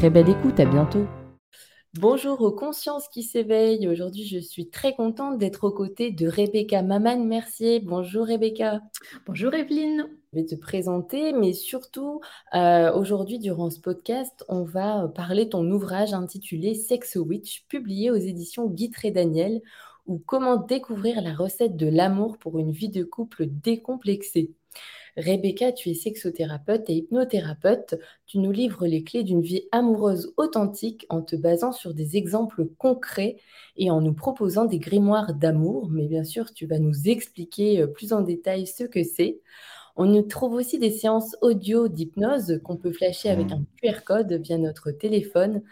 Très belle écoute, à bientôt. Bonjour aux consciences qui s'éveillent. Aujourd'hui, je suis très contente d'être aux côtés de Rebecca Maman-Mercier. Bonjour Rebecca. Bonjour Evelyne. Je vais te présenter, mais surtout, euh, aujourd'hui, durant ce podcast, on va parler de ton ouvrage intitulé Sex Witch, publié aux éditions Guitre et Daniel, ou Comment découvrir la recette de l'amour pour une vie de couple décomplexée. Rebecca, tu es sexothérapeute et hypnothérapeute. Tu nous livres les clés d'une vie amoureuse authentique en te basant sur des exemples concrets et en nous proposant des grimoires d'amour. Mais bien sûr, tu vas nous expliquer euh, plus en détail ce que c'est. On nous trouve aussi des séances audio d'hypnose qu'on peut flasher avec un QR code via notre téléphone.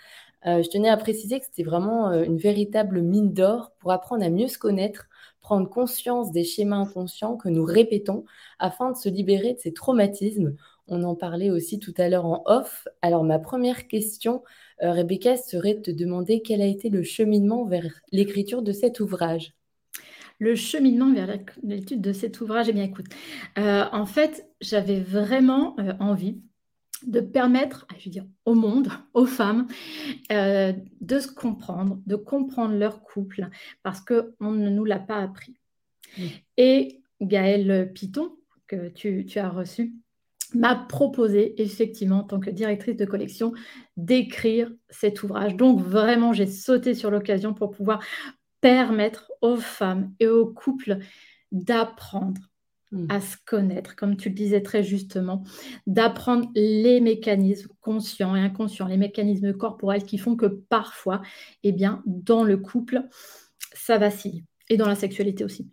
Euh, je tenais à préciser que c'était vraiment euh, une véritable mine d'or pour apprendre à mieux se connaître, prendre conscience des schémas inconscients que nous répétons afin de se libérer de ces traumatismes. On en parlait aussi tout à l'heure en off. Alors ma première question, euh, Rebecca, serait de te demander quel a été le cheminement vers l'écriture de cet ouvrage? Le cheminement vers l'étude de cet ouvrage, eh bien écoute, en fait, j'avais vraiment envie de permettre, je veux dire, au monde, aux femmes, euh, de se comprendre, de comprendre leur couple, parce qu'on ne nous l'a pas appris. Et Gaëlle Piton, que tu, as reçu, m'a proposé, effectivement, en tant que directrice de collection, d'écrire cet ouvrage. Donc, vraiment, j'ai sauté sur l'occasion pour pouvoir permettre aux femmes et aux couples d'apprendre Mmh. à se connaître, comme tu le disais très justement, d'apprendre les mécanismes conscients et inconscients, les mécanismes corporels qui font que parfois, eh bien, dans le couple, ça vacille. Et dans la sexualité aussi.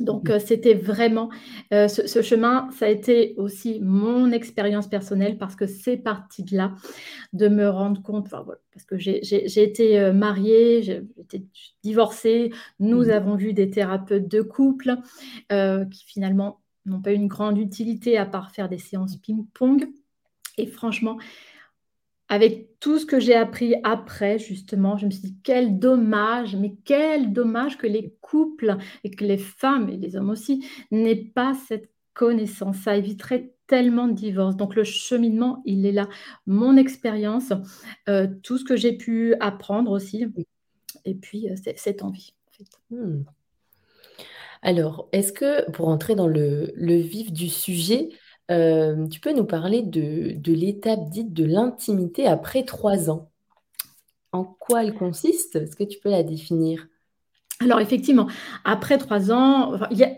Donc, mmh. euh, c'était vraiment euh, ce, chemin, ça a été aussi mon expérience personnelle parce que c'est parti de là, de me rendre compte, parce que j'ai été euh, mariée, j'ai été divorcée, nous mmh. avons vu des thérapeutes de couple qui finalement n'ont pas eu une grande utilité à part faire des séances ping-pong. Et franchement, avec tout ce que j'ai appris après, justement, je me suis dit, quel dommage, mais quel dommage que les couples et que les femmes et les hommes aussi n'aient pas cette connaissance. Ça éviterait tellement de divorces. Donc le cheminement, il est là. Mon expérience, euh, tout ce que j'ai pu apprendre aussi, et puis euh, cette envie. Hmm. Alors, est-ce que, pour entrer dans le, le vif du sujet, euh, tu peux nous parler de, l'étape dite de l'intimité après trois ans? En quoi elle consiste? Est-ce que tu peux la définir? Alors effectivement, après trois ans, il y a,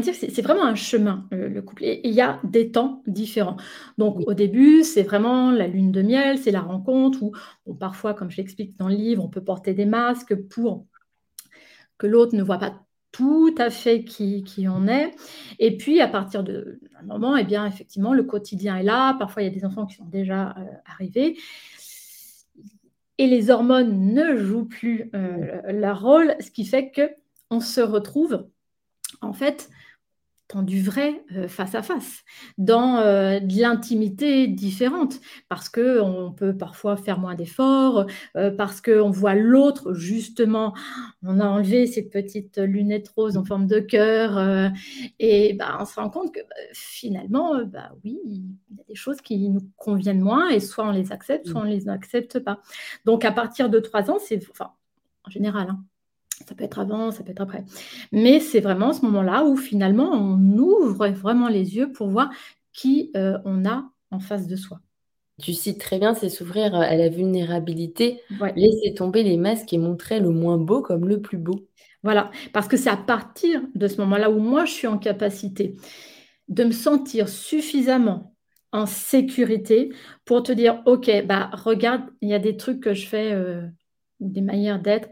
c'est vraiment un chemin, le, couple. Et il y a des temps différents. Donc, au début, c'est vraiment la lune de miel, c'est la rencontre où, parfois, comme je l'explique dans le livre, on peut porter des masques pour que l'autre ne voit pas tout à fait qui, qui on est. Et puis, à partir d'un moment, eh bien, effectivement, le quotidien est là. Parfois, il y a des enfants qui sont déjà euh, arrivés. Et les hormones ne jouent plus euh, leur rôle, ce qui fait que on se retrouve, en fait, dans du vrai euh, face à face, dans euh, de l'intimité différente, parce que on peut parfois faire moins d'efforts, euh, parce qu'on voit l'autre justement, on a enlevé ces petites lunettes roses en forme de cœur, et bah, on se rend compte que bah, finalement, bah oui, il y a des choses qui nous conviennent moins, et soit on les accepte, soit on les accepte pas. Donc à partir de trois ans, c'est, enfin, en général, hein, ça peut être avant, ça peut être après. Mais c'est vraiment ce moment-là où finalement on ouvre vraiment les yeux pour voir qui euh, on a en face de soi. Tu cites très bien, c'est s'ouvrir à la vulnérabilité, laisser tomber les masques et montrer le moins beau comme le plus beau. Voilà, parce que c'est à partir de ce moment-là où moi je suis en capacité de me sentir suffisamment en sécurité pour te dire, ok, bah regarde, il y a des trucs que je fais, euh, des manières d'être,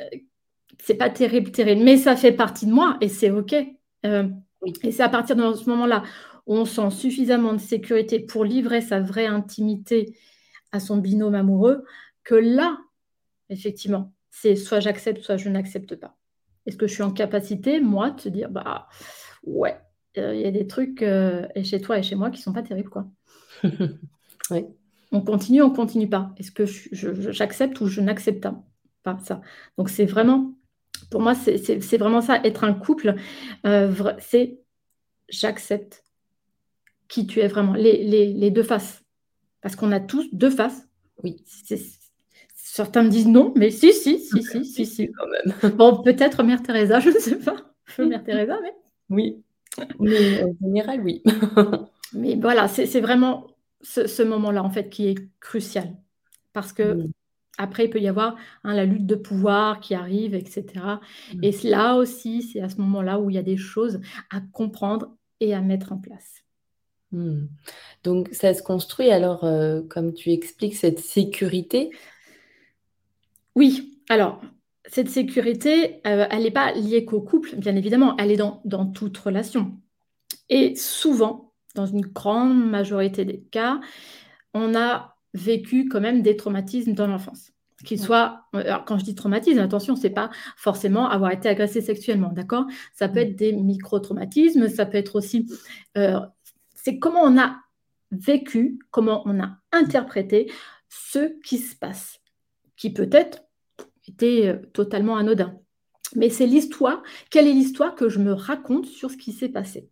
euh, c'est pas terrible, terrible, mais ça fait partie de moi et c'est OK. Euh, et c'est à partir de ce moment-là où on sent suffisamment de sécurité pour livrer sa vraie intimité à son binôme amoureux que là, effectivement, c'est soit j'accepte, soit je n'accepte pas. Est-ce que je suis en capacité, moi, de se dire, bah ouais, euh, il y a des trucs euh, et chez toi et chez moi qui sont pas terribles, quoi. oui. On continue, on continue pas. Est-ce que j'accepte ou je n'accepte pas ça? Donc c'est vraiment pour moi, c'est vraiment ça, être un couple, euh, c'est j'accepte qui tu es vraiment, les, deux faces. Parce qu'on a tous deux faces. Oui. Certains me disent non, mais si, si, si, si, si, si. Quand même. Bon, peut-être Mère Teresa, je ne sais pas. Mère Teresa, mais. Oui. Mais en général, oui. mais voilà, c'est vraiment ce, moment-là, en fait, qui est crucial. Parce que après, il peut y avoir hein, la lutte de pouvoir qui arrive, etc. Mmh. Et là aussi, c'est à ce moment-là où il y a des choses à comprendre et à mettre en place. Mmh. Donc, ça se construit alors, euh, comme tu expliques, cette sécurité? Oui, alors, cette sécurité, euh, elle n'est pas liée qu'au couple, bien évidemment, elle est dans, dans toute relation. Et souvent, dans une grande majorité des cas, on a vécu quand même des traumatismes dans l'enfance. Qu'ils soient, euh, alors quand je dis traumatisme, attention, c'est pas forcément avoir été agressé sexuellement, d'accord? Ça peut mm. être des micro-traumatismes, ça peut être aussi, euh, c'est comment on a vécu, comment on a interprété ce qui se passe, qui peut-être était euh, totalement anodin. Mais c'est l'histoire, quelle est l'histoire que je me raconte sur ce qui s'est passé?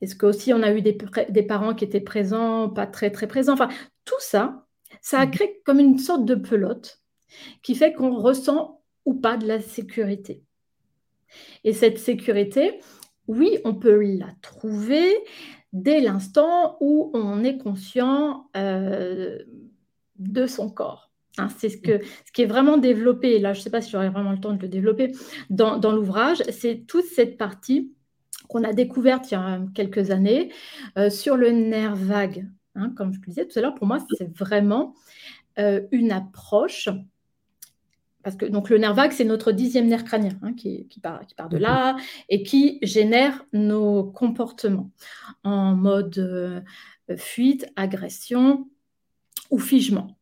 Est-ce qu'aussi on a eu des, des, parents qui étaient présents, pas très très présents? Enfin, tout ça, ça a mmh. créé comme une sorte de pelote qui fait qu'on ressent ou pas de la sécurité. Et cette sécurité, oui, on peut la trouver dès l'instant où on est conscient euh, de son corps. Hein, c'est ce, que, ce qui est vraiment développé, là je ne sais pas si j'aurai vraiment le temps de le développer, dans, dans l'ouvrage, c'est toute cette partie qu'on a découverte il y a quelques années euh, sur le nerf vague. Hein, comme je le disais tout à l'heure, pour moi, c'est vraiment euh, une approche. Parce que donc, le nerf vague, c'est notre dixième nerf crânien hein, qui, part, qui, part, de là et qui génère nos comportements en mode euh, fuite, agression ou figement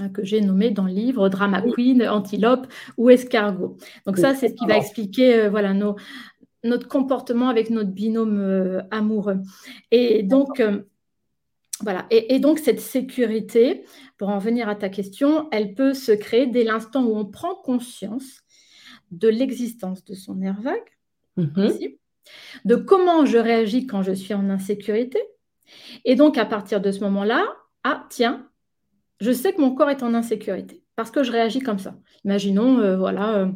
hein, que j'ai nommé dans le livre Drama Queen, Antilope ou Escargot. Donc ça, c'est ce qui va expliquer voilà, nos, notre comportement avec notre binôme euh, amoureux. Et donc, euh, voilà. Et, donc, cette sécurité, pour en venir à ta question, elle peut se créer dès l'instant où on prend conscience de l'existence de son nerf vague, mhm. de comment je réagis quand je suis en insécurité. Et donc, à partir de ce moment-là, ah, tiens, je sais que mon corps est en insécurité parce que je réagis comme ça. Imaginons, euh, voilà,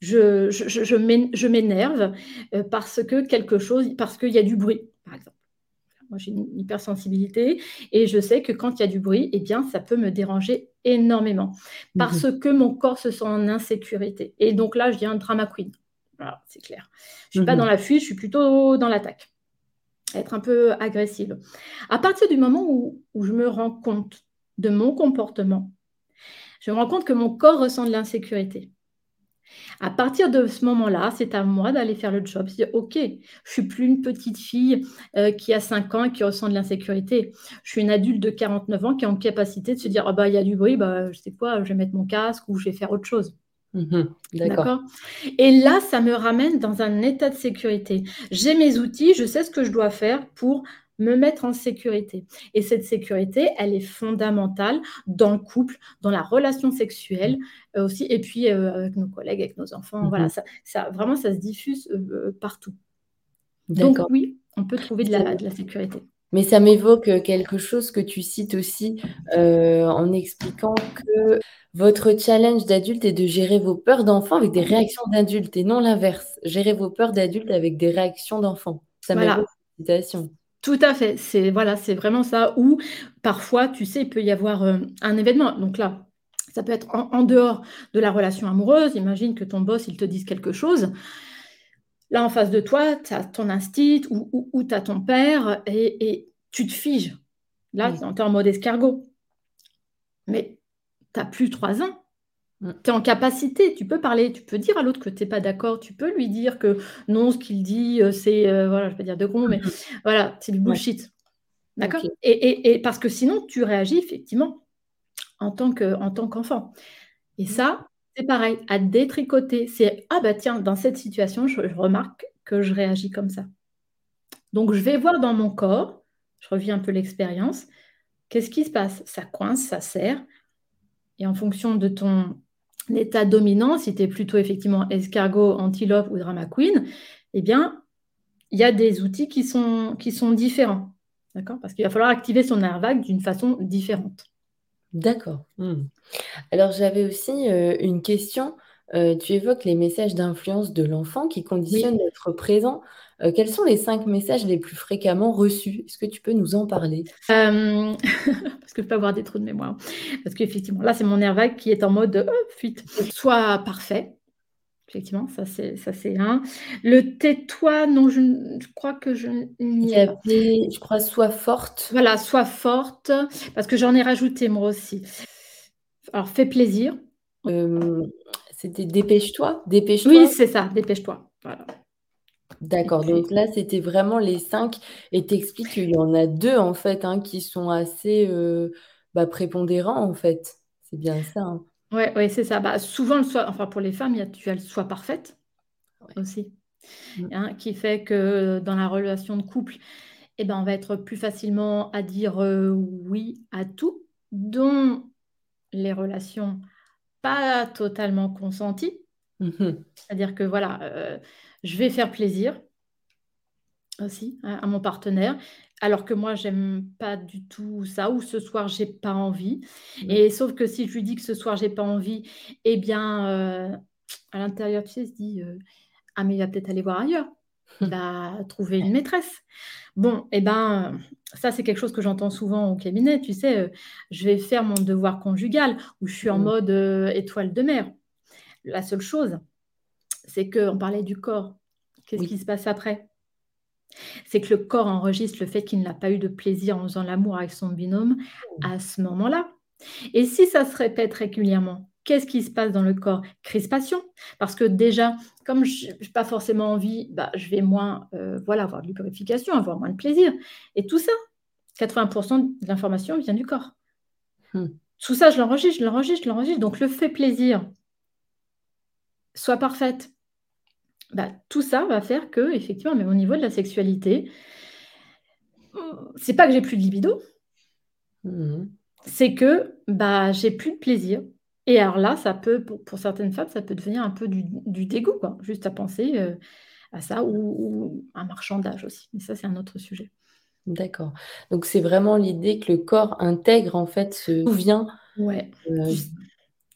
je, je, m'énerve euh, parce que quelque chose, parce qu'il y a du bruit, par exemple. Moi, j'ai une hypersensibilité et je sais que quand il y a du bruit, eh bien, ça peut me déranger énormément parce mhm. que mon corps se sent en insécurité. Et donc là, je viens drama queen. Voilà, c'est clair. Je ne suis pas mhm. dans la fuite, je suis plutôt dans l'attaque. Être un peu agressive. À partir du moment où, où je me rends compte de mon comportement, je me rends compte que mon corps ressent de l'insécurité. À partir de ce moment-là, c'est à moi d'aller faire le job. C'est OK, je suis plus une petite fille euh, qui a 5 ans et qui ressent de l'insécurité. Je suis une adulte de 49 ans qui est en capacité de se dire, ah bah, il y a du bruit, bah, je sais quoi, je vais mettre mon casque ou je vais faire autre chose. Mhm. D'accord? Et là, ça me ramène dans un état de sécurité. J'ai mes outils, je sais ce que je dois faire pour me mettre en sécurité. Et cette sécurité, elle est fondamentale dans le couple, dans la relation sexuelle euh, aussi, et puis euh, avec nos collègues, avec nos enfants. Mhm. Voilà, ça, vraiment, ça se diffuse euh, partout. Donc oui, on peut trouver de la, de la sécurité. Mais ça m'évoque quelque chose que tu cites aussi en expliquant que votre challenge d'adulte est de gérer vos peurs d'enfant avec des réactions d'adultes et non l'inverse. Gérer vos peurs d'adulte avec des réactions d'enfant. Ça voilà. m'évoque citation. Tout à fait. C'est voilà, c'est vraiment ça. Ou parfois, tu sais, il peut y avoir un événement. Donc là, ça peut être en, dehors de la relation amoureuse. Imagine que ton boss, il te dise quelque chose. Là, en face de toi, tu as ton instinct ou, ou, tu as ton père et, tu te figes. Là, tu es en mode escargot. Mais tu n'as plus trois ans. Mm. Tu es en capacité, tu peux parler, tu peux dire à l'autre que tu n'es pas d'accord, tu peux lui dire que non, ce qu'il dit, euh, c'est, euh, voilà, je vais pas dire de gros, mais mm-hmm. voilà, c'est du bullshit. D'accord? Et, parce que sinon, tu réagis effectivement en tant, que, en tant qu'enfant. Et mm. ça, c'est pareil, à détricoter. C'est ah bah tiens, dans cette situation, je, remarque que je réagis comme ça. Donc je vais voir dans mon corps, je reviens un peu l'expérience, qu'est-ce qui se passe? Ça coince, ça serre. Et en fonction de ton état dominant, si tu es plutôt effectivement escargot, antilope ou drama queen, eh bien, il y a des outils qui sont, qui sont différents. D'accord? Parce qu'il va falloir activer son nerf vague d'une façon différente. D'accord. Hmm. Alors j'avais aussi euh, une question. Euh, tu évoques les messages d'influence de l'enfant qui conditionnent notre présent. Euh, quels sont les cinq messages les plus fréquemment reçus? Est-ce que tu peux nous en parler? Parce que je peux avoir des trous de mémoire. Parce qu'effectivement, là, c'est mon nerf vague qui est en mode fuite. Soit parfait, Effectivement, ça c'est ça c'est un. Le tais-toi, non, je, crois que je n'y ai pas. Je crois sois forte. Voilà, sois forte, parce que j'en ai rajouté moi aussi. Alors, fais plaisir. Euh, c'était dépêche-toi, dépêche-toi. Oui, c'est ça, dépêche-toi. Voilà. D'accord, donc là c'était vraiment les cinq, et t'expliques qu'il y en a deux en fait hein, qui sont assez euh, bah, prépondérants en fait. C'est bien ça. Hein. Ouais, ouais, c'est ça. Bah, souvent, le soir, enfin pour les femmes, il y a, tu as le soi parfaite aussi, mm. hein, qui fait que dans la relation de couple, eh ben, on va être plus facilement à dire euh, oui à tout, dont les relations pas totalement consenties. Mm-hmm. C'est-à-dire que voilà, euh, je vais faire plaisir aussi hein, à mon partenaire alors que moi, j'aime pas du tout ça, ou ce soir, j'ai pas envie. Mmh. Et sauf que si je lui dis que ce soir, j'ai pas envie, eh bien, euh, à l'intérieur, tu sais, il se dit euh, Ah, mais il va peut-être aller voir ailleurs. Il va trouver une maîtresse. Bon, eh ben, ça, c'est quelque chose que j'entends souvent au cabinet. Tu sais, euh, je vais faire mon devoir conjugal, où je suis en mmh. mode étoile de mer. La seule chose, c'est qu'on parlait du corps. Qu'est-ce qui se passe après? C'est que le corps enregistre le fait qu'il n'a pas eu de plaisir en faisant l'amour avec son binôme à ce moment-là. Et si ça se répète régulièrement, qu'est-ce qui se passe dans le corps? Crispation. Parce que déjà, comme je n'ai pas forcément envie, bah, je vais moins euh, voilà, avoir de lubrification, avoir moins de plaisir. Et tout ça, 80% de l'information vient du corps. Hmm. Tout ça, je l'enregistre, je l'enregistre, je l'enregistre. Donc le fait plaisir soit parfaite, bah, tout ça va faire que, effectivement, mais au niveau de la sexualité, c'est pas que j'ai plus de libido, mmh. c'est que bah, j'ai plus de plaisir. Et alors là, ça peut, pour, certaines femmes, ça peut devenir un peu du, dégoût, quoi, juste à penser euh, à ça, ou, un marchandage aussi. Mais ça, c'est un autre sujet. D'accord. Donc c'est vraiment l'idée que le corps intègre, en fait, se souvient. Ouais. Euh,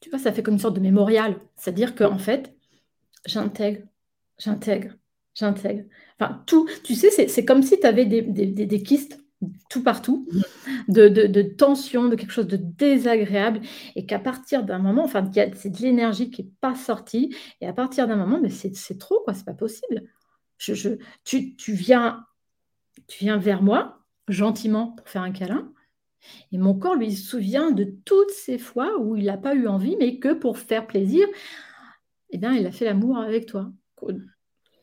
tu, vois, ça fait comme une sorte de mémorial. C'est-à-dire qu'en fait, j'intègre j'intègre, j'intègre. Enfin, tout, tu sais, c'est comme si tu avais des, des, des, kystes tout partout, mm. de, de, de, tension, de quelque chose de désagréable, et qu'à partir d'un moment, enfin, c'est de l'énergie qui n'est pas sortie, et à partir d'un moment, mais c'est trop, quoi, c'est pas possible. Je, je, tu, tu, viens, tu viens vers moi, gentiment, pour faire un câlin, et mon corps lui se souvient de toutes ces fois où il n'a pas eu envie, mais que pour faire plaisir, eh bien, il a fait l'amour avec toi.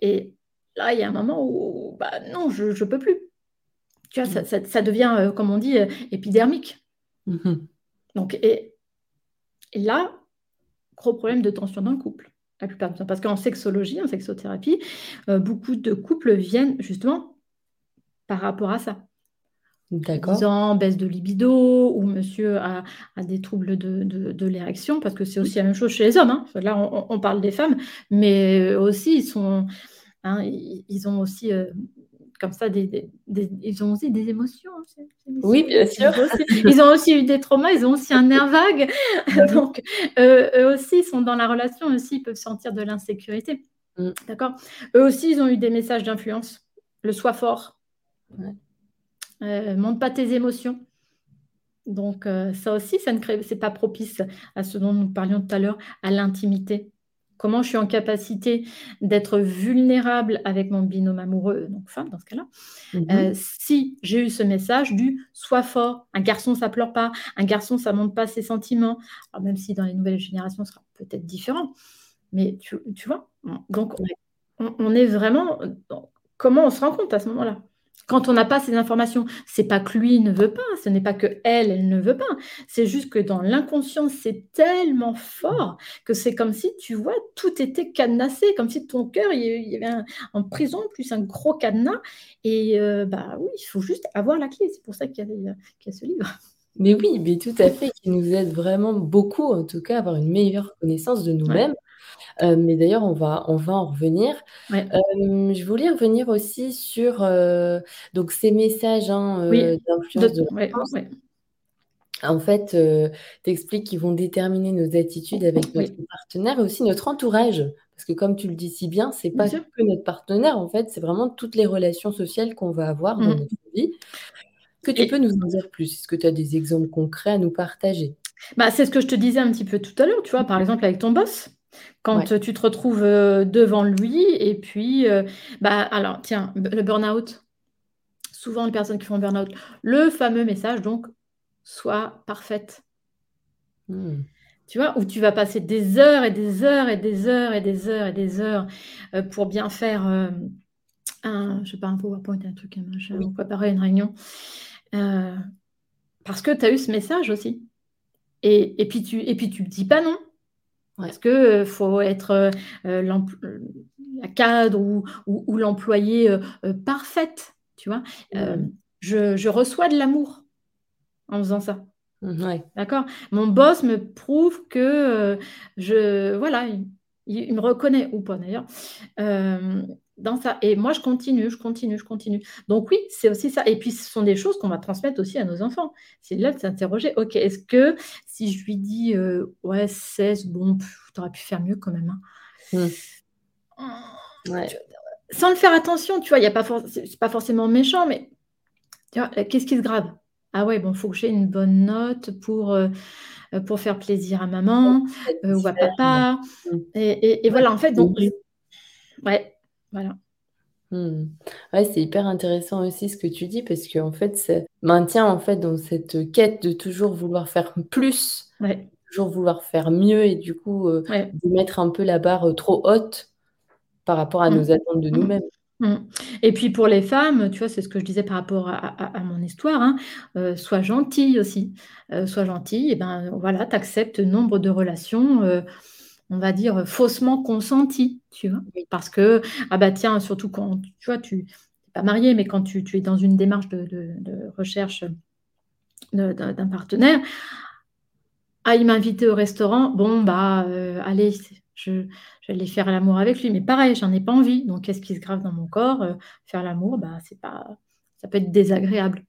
Et là, il y a un moment où, bah, non, je ne peux plus. Tu vois, ça, ça, devient, euh, comme on dit, euh, épidermique. Mm-hmm. Donc, et, et, là, gros problème de tension dans le couple. La plupart du temps. Parce qu'en sexologie, en sexothérapie, euh, beaucoup de couples viennent justement par rapport à ça. D'accord. Disant baisse de libido ou monsieur a, des troubles de, l'érection, parce que c'est aussi la même chose chez les hommes. Hein. Là, on, parle des femmes, mais aussi, ils, sont, hein, ils, ont aussi euh, comme ça, des, ils ont aussi des émotions. Hein, oui, bien sûr. Ils ont, aussi, eu des traumas, ils ont aussi un nerf vague. Donc, euh, eux aussi sont dans la relation, aussi, ils peuvent sentir de l'insécurité. Mm. D'accord? Eux aussi, ils ont eu des messages d'influence. Le sois fort. Euh, montre pas tes émotions. Donc, euh, ça aussi, ça ne crée, c'est pas propice à ce dont nous parlions tout à l'heure, à l'intimité. Comment je suis en capacité d'être vulnérable avec mon binôme amoureux, donc femme dans ce cas-là, mhm. euh, si j'ai eu ce message du sois fort, un garçon ça pleure pas, un garçon ça montre pas ses sentiments, Alors, même si dans les nouvelles générations ce sera peut-être différent, mais tu, vois, donc on, est vraiment, comment on se rend compte à ce moment-là? Quand on n'a pas ces informations, c'est pas que lui ne veut pas, ce n'est pas que elle, elle ne veut pas. C'est juste que dans l'inconscient, c'est tellement fort que c'est comme si, tu vois, tout était cadenassé, comme si ton cœur, il y avait en prison, plus un gros cadenas. Et euh, bah oui, il faut juste avoir la clé. C'est pour ça qu'il y, a ce livre. Mais oui, mais tout à fait, qui nous aide vraiment beaucoup, en tout cas, à avoir une meilleure connaissance de nous-mêmes. Euh, mais d'ailleurs, on va, on va en revenir. Euh, je voulais revenir aussi sur euh, donc ces messages hein, d'influence de, En fait, tu expliques qu'ils vont déterminer nos attitudes avec notre partenaire et aussi notre entourage. Parce que comme tu le dis si bien, c'est pas que notre partenaire, en fait, c'est vraiment toutes les relations sociales qu'on va avoir dans mmh. notre vie. Que tu peux nous en dire plus? Est-ce que tu as des exemples concrets à nous partager? Bah, C'est ce que je te disais un petit peu tout à l'heure, tu vois, par exemple avec ton boss. Quand tu te retrouves euh, devant lui, et puis, euh, bah, alors, tiens, le burn-out, souvent les personnes qui font burn-out, le fameux message, donc, sois parfaite. Hmm. Tu vois, où tu vas passer des heures et des heures et des heures et des heures et des heures euh, pour bien faire un, je sais pas, un PowerPoint, un truc, un machin, ou préparer une réunion. parce que tu as eu ce message aussi. Et, et, puis tu et puis tu dis pas non. Parce qu'il euh, faut être euh, euh, la cadre ou, ou, l'employé parfaite, tu vois. Je, reçois de l'amour en faisant ça. Mmh, D'accord? Mon boss me prouve que je. Voilà, il, me reconnaît, ou pas d'ailleurs dans ça. Et moi, je continue, je continue, je continue. Donc oui, c'est aussi ça. Et puis, ce sont des choses qu'on va transmettre aussi à nos enfants. C'est là de s'interroger, ok, est-ce que si je lui dis, euh, ouais, 16, bon, tu aurais pu faire mieux quand même. Hein. Hmm. Sans le faire attention, tu vois, y a pas c'est pas forcément méchant, mais qu'est-ce qui se grave? Ah ouais, bon, il faut que j'ai une bonne note pour... Euh, pour faire plaisir à maman euh, ou à papa. Et, et, voilà, en fait, donc, ouais, voilà. Hmm. Ouais, c'est hyper intéressant aussi ce que tu dis parce qu'en fait, ça maintient en fait dans cette quête de toujours vouloir faire plus, toujours vouloir faire mieux et du coup euh, de mettre un peu la barre euh, trop haute par rapport à hmm. nos attentes de nous-mêmes. Hmm. Et puis pour les femmes, tu vois, c'est ce que je disais par rapport à, mon histoire, hein, euh, sois gentille aussi, sois gentille, et ben voilà, tu acceptes nombre de relations on va dire, faussement consenti, tu vois? Parce que, ah bah tiens, surtout quand, tu vois, tu n'es pas marié, mais quand tu, es dans une démarche de, recherche d'un partenaire, ah, il m'a invité au restaurant, bon, bah, euh, allez, je, vais aller faire l'amour avec lui, mais pareil, j'en ai pas envie. Donc, qu'est-ce qui se grave dans mon corps? Euh, Faire l'amour, bah, c'est pas, ça peut être désagréable.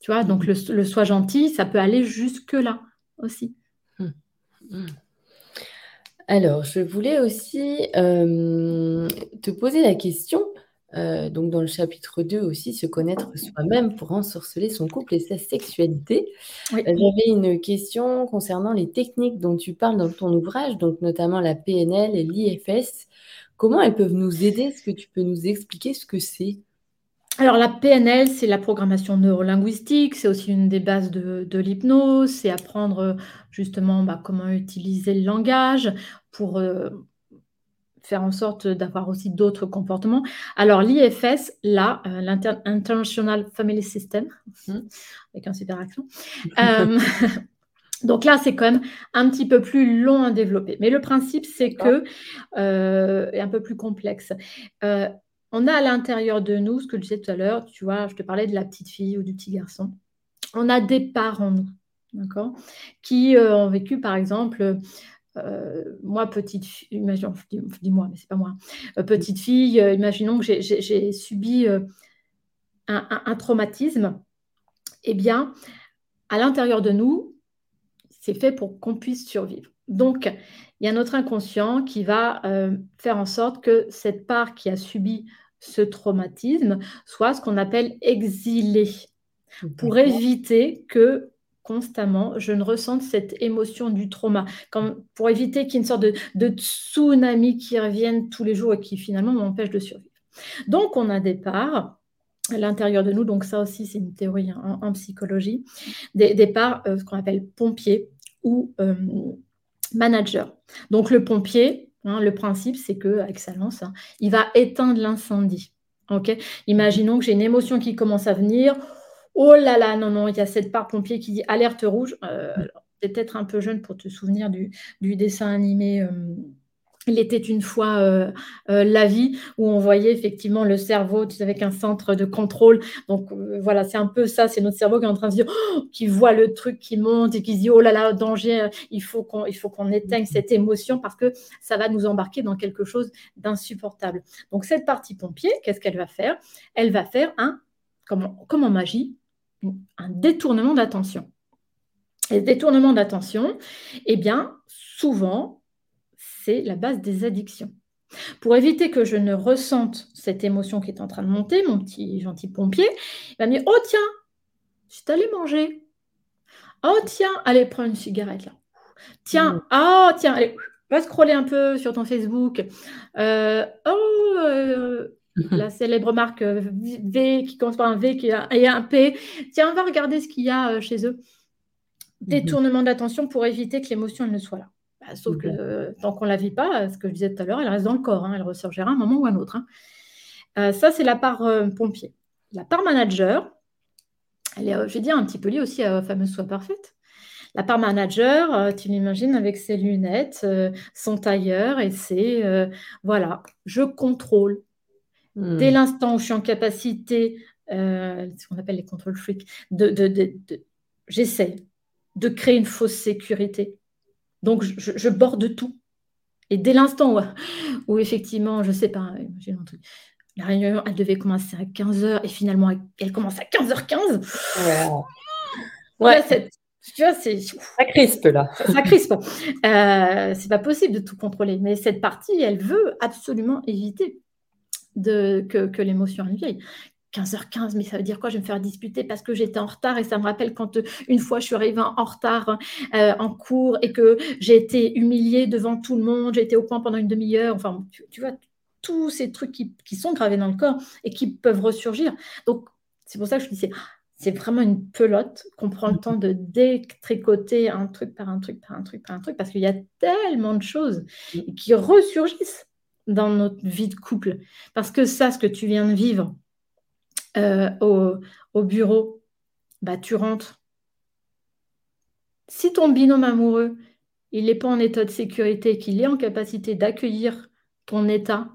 Tu vois, donc le, le soi gentil, ça peut aller jusque-là aussi. Mmh. Mmh. Alors, je voulais aussi euh, te poser la question, euh, donc dans le chapitre 2 aussi, se connaître soi-même pour ensorceler son couple et sa sexualité. Euh, j'avais une question concernant les techniques dont tu parles dans ton ouvrage, donc notamment la PNL et l'IFS. Comment elles peuvent nous aider? Est-ce que tu peux nous expliquer ce que c'est? Alors la PNL, c'est la programmation neurolinguistique, c'est aussi une des bases de, l'hypnose, c'est apprendre justement bah, comment utiliser le langage pour euh, faire en sorte d'avoir aussi d'autres comportements. Alors l'IFS, là, euh, l'International Family System, mmh. avec un super accent, euh, Donc là, c'est quand même un petit peu plus long à développer. Mais le principe, c'est que, euh, est un peu plus complexe. Euh, on a à l'intérieur de nous, ce que je disais tout à l'heure, tu vois, je te parlais de la petite fille ou du petit garçon. On a des parts en nous, d'accord, qui euh, ont vécu, par exemple, moi, petite fille, imaginons, dis-moi, mais c'est pas moi, petite fille, imaginons que j'ai subi un, traumatisme. Eh bien, à l'intérieur de nous, c'est fait pour qu'on puisse survivre. Donc, il y a notre inconscient qui va euh, faire en sorte que cette part qui a subi ce traumatisme soit ce qu'on appelle exilée, pour éviter que constamment je ne ressente cette émotion du trauma, comme pour éviter qu'il y ait une sorte de, tsunami qui revienne tous les jours et qui finalement m'empêche de survivre. Donc, on a des parts à l'intérieur de nous, donc ça aussi c'est une théorie en, psychologie, des, parts, euh, ce qu'on appelle pompiers, ou euh, manager. Donc le pompier, hein, le principe, c'est que avec sa lance, hein, il va éteindre l'incendie. Ok? Imaginons que j'ai une émotion qui commence à venir. Oh là là, non, non, il y a cette part pompier qui dit alerte rouge. Euh, peut-être un peu jeune pour te souvenir du, dessin animé. Euh, il était une fois euh, euh, la vie où on voyait effectivement le cerveau avec un centre de contrôle. Donc euh, voilà, c'est un peu ça, c'est notre cerveau qui est en train de se dire, oh, qui voit le truc qui monte et qui se dit, oh là là, danger, il faut qu'on il faut qu'on éteigne cette émotion parce que ça va nous embarquer dans quelque chose d'insupportable. Donc cette partie pompier, qu'est-ce qu'elle va faire? Elle va faire un, comme, comme en magie, un détournement d'attention. Et ce détournement d'attention, eh bien, souvent, c'est la base des addictions. Pour éviter que je ne ressente cette émotion qui est en train de monter, mon petit gentil pompier, il va me dire Oh tiens, je suis allé manger. Oh tiens, allez, prends une cigarette là. Tiens, mm. ah tiens, allez, va scroller un peu sur ton Facebook. Euh, oh, euh, la célèbre marque V qui commence par un V qui a, et un P. Tiens, va regarder ce qu'il y a euh, chez eux. Mm-hmm. Détournement d'attention pour éviter que l'émotion ne soit là. Bah, sauf que euh, tant qu'on ne la vit pas, ce que je disais tout à l'heure, elle reste dans le corps, hein, elle ressurgira à un moment ou à un autre. Hein. Euh, ça, c'est la part euh, pompier. La part manager, elle est, je vais dire, un petit peu liée aussi à la fameuse soi parfaite. La part manager, tu l'imagines avec ses lunettes, son tailleur, et c'est, voilà, je contrôle. Hmm. Dès l'instant où je suis en capacité, ce qu'on appelle les contrôles freaks, de, de j'essaie de créer une fausse sécurité donc, je, borde tout. Et dès l'instant où, effectivement, je ne sais pas, j'ai un truc, la réunion, elle devait commencer à 15h et finalement, elle commence à 15h15. Ouais. tu vois, c'est. Ça crispe, là. Ça, crispe. Euh, c'est pas possible de tout contrôler. Mais cette partie, elle veut absolument éviter de, que, que l'émotion vienne. 15h15, mais ça veut dire quoi? Je vais me faire disputer parce que j'étais en retard et ça me rappelle quand euh, une fois je suis arrivée en retard euh, en cours et que j'ai été humiliée devant tout le monde, j'ai été au point pendant une demi-heure. Enfin, tu, vois, tous ces trucs qui, sont gravés dans le corps et qui peuvent ressurgir. Donc, c'est pour ça que je dis, c'est vraiment une pelote qu'on prend le temps de détricoter un truc par un truc par un truc par un truc parce qu'il y a tellement de choses qui ressurgissent dans notre vie de couple. Parce que ça, ce que tu viens de vivre, euh, au, bureau, bah, tu rentres. Si ton binôme amoureux, il n'est pas en état de sécurité, qu'il est en capacité d'accueillir ton état,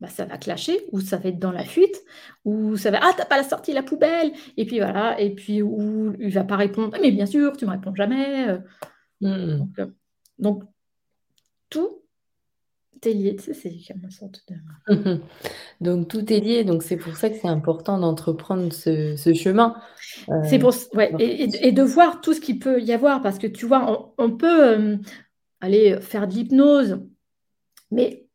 bah, ça va clasher, ou ça va être dans la fuite, ou ça va Ah, t'as pas la sortie la poubelle Et puis voilà, et puis ou il va pas répondre Mais bien sûr, tu me réponds jamais. Euh. Mmh. Donc, euh, donc, tout est lié, tu sais, c'est comme de... Donc tout est lié, donc c'est pour ça que c'est important d'entreprendre ce, chemin. C'est euh, pour ouais, et, de voir tout ce qu'il peut y avoir, parce que tu vois, on, peut euh, aller faire de l'hypnose, mais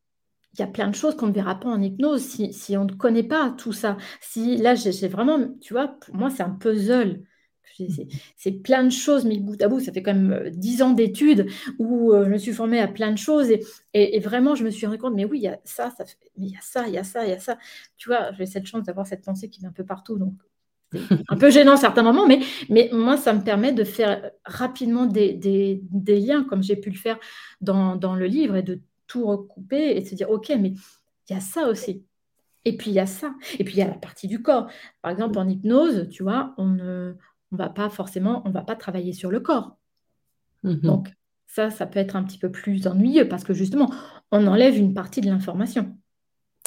il y a plein de choses qu'on ne verra pas en hypnose si, si on ne connaît pas tout ça. Si là, j'ai vraiment, tu vois, pour moi, c'est un puzzle. C'est plein de choses mis bout à bout. Ça fait quand même euh, dix ans d'études où euh, je me suis formée à plein de choses et, vraiment, je me suis rendu compte, mais oui, il y a ça, ça mais il y a ça, il y a ça, il y a ça. Tu vois, j'ai cette chance d'avoir cette pensée qui est un peu partout. Donc, un peu gênant à certains moments, mais, mais moi, ça me permet de faire rapidement des, des, liens, comme j'ai pu le faire dans, dans, le livre, et de tout recouper et de se dire, OK, mais il y a ça aussi. Et puis, il y a ça. Et puis, il y a la partie du corps. Par exemple, en hypnose, tu vois, on ne on va pas forcément, on va pas travailler sur le corps. Mhm. Donc ça, ça peut être un petit peu plus ennuyeux parce que justement, on enlève une partie de l'information.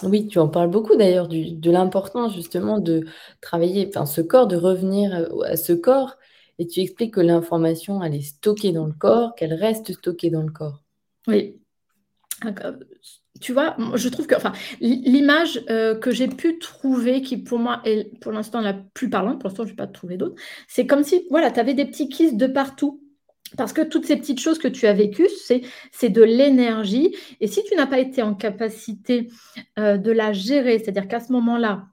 Oui, tu en parles beaucoup d'ailleurs de l'importance justement de travailler, enfin ce corps, de revenir euh, à ce corps, et tu expliques que l'information, elle est stockée dans le corps, qu'elle reste stockée dans le corps. Oui. Tu vois, je trouve que enfin, l'image euh, que j'ai pu trouver, qui pour moi est pour l'instant la plus parlante, pour l'instant je n'ai pas trouvé d'autres, c'est comme si voilà, tu avais des petits kystes de partout. Parce que toutes ces petites choses que tu as vécues, c'est de l'énergie. Et si tu n'as pas été en capacité euh, de la gérer, c'est-à-dire qu'à ce moment-là,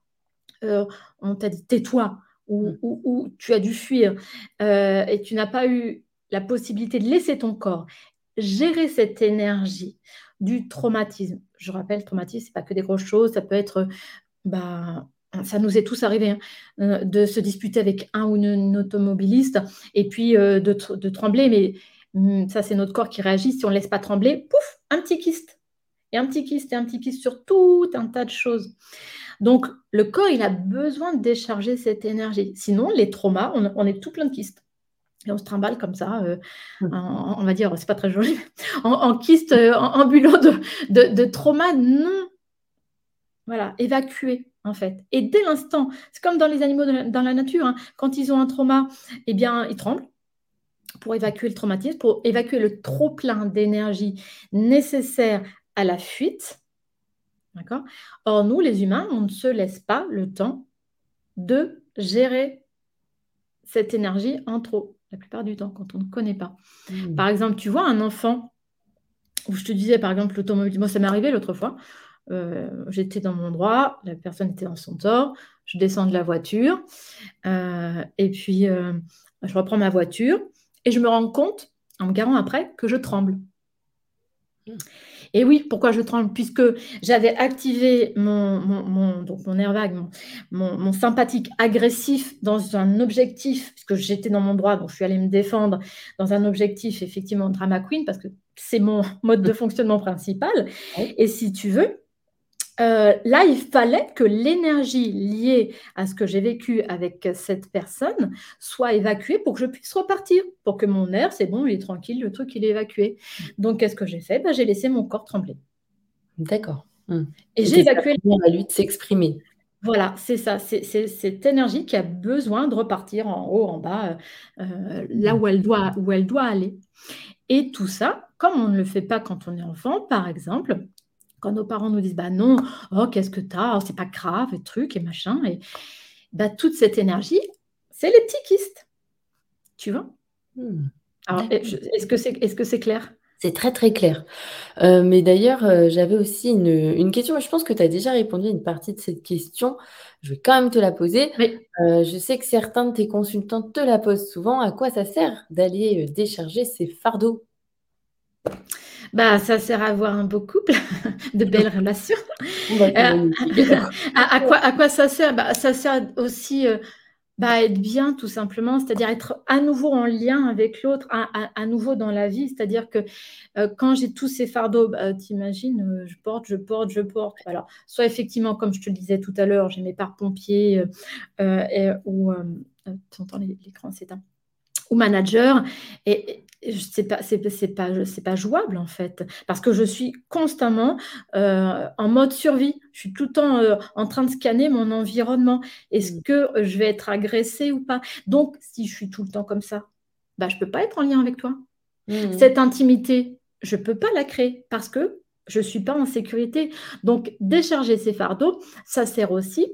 euh, on t'a dit tais-toi ou, ou, tu as dû fuir et tu n'as pas eu la possibilité de laisser ton corps gérer cette énergie du traumatisme. Je rappelle, traumatisme, c'est pas que des grosses choses, ça peut être, bah, ça nous est tous arrivé, hein, euh, de se disputer avec un ou une, automobiliste et puis euh, de, trembler, mais hum, ça c'est notre corps qui réagit. Si on ne laisse pas trembler, pouf, un petit kyste. Et un petit kyste et un petit kyste sur tout un tas de choses. Donc, le corps, il a besoin de décharger cette énergie. Sinon, les traumas, on, est tout plein de kystes. Et on se trimballe comme ça, euh, hum. on va dire, c'est pas très joli, en, kyste ambulant de, de, de trauma, non. Voilà, évacuer en fait. Et dès l'instant, c'est comme dans les animaux dans la nature, hein, quand ils ont un trauma, eh bien, ils tremblent pour évacuer le traumatisme, pour évacuer le trop-plein d'énergie nécessaire à la fuite. D'accord? Or, nous, les humains, on ne se laisse pas le temps de gérer cette énergie en trop, la plupart du temps, quand on ne connaît pas. Mmh. Par exemple, tu vois un enfant, où je te disais, par exemple, l'automobile, moi, ça m'est arrivé l'autre fois, euh, j'étais dans mon droit, la personne était dans son tort, je descends de la voiture, euh, et puis euh, je reprends ma voiture, et je me rends compte, en me garant après, que je tremble. Hmm. Et oui, pourquoi je tremble? Puisque j'avais activé mon, mon, donc mon nerf vague, mon, sympathique agressif dans un objectif, puisque j'étais dans mon droit, donc je suis allée me défendre dans un objectif effectivement drama queen, parce que c'est mon mode de fonctionnement principal. Et si tu veux, euh, là, il fallait que l'énergie liée à ce que j'ai vécu avec cette personne soit évacuée pour que je puisse repartir, pour que mon air, c'est bon, il est tranquille, le truc, il est évacué. Donc, qu'est-ce que j'ai fait? Ben, J'ai laissé mon corps trembler. D'accord. Hum. Et j'ai évacué. à lui de s'exprimer. Voilà, c'est ça. C'est cette énergie qui a besoin de repartir en haut, en bas, euh, là où elle, doit, où elle doit aller. Et tout ça, comme on ne le fait pas quand on est enfant, par exemple, quand nos parents nous disent bah non, oh qu'est-ce que t'as, oh, c'est pas grave, et truc et machin, et bah toute cette énergie, c'est les petits kystes, tu vois? Hmm. Alors est-ce que c'est est-ce que c'est clair? C'est très très clair. Euh, mais d'ailleurs, euh, j'avais aussi une, une, question, je pense que tu as déjà répondu à une partie de cette question. Je vais quand même te la poser. Euh, je sais que certains de tes consultants te la posent souvent. À quoi ça sert d'aller décharger ces fardeaux? Bah, ça sert à avoir un beau couple, de belles relations. Euh, à, quoi, à quoi ça sert? Bah, Ça sert aussi euh, bah, à être bien, tout simplement, c'est-à-dire être à nouveau en lien avec l'autre, à, nouveau dans la vie. C'est-à-dire que euh, quand j'ai tous ces fardeaux, bah, t'imagines, je porte, je porte, je porte. Alors, soit effectivement, comme je te le disais tout à l'heure, j'ai mes pare-pompiers ou. tu entends l'écran s'éteint ou manager et, c'est pas c'est pas c'est pas jouable en fait. Parce que je suis constamment euh, en mode survie. Je suis tout le temps euh, en train de scanner mon environnement. Est-ce mmh. que je vais être agressée ou pas? Donc si je suis tout le temps comme ça bah je peux pas être en lien avec toi. Mmh. cette intimité je peux pas la créer parce que je suis pas en sécurité. Donc décharger ces fardeaux ça sert aussi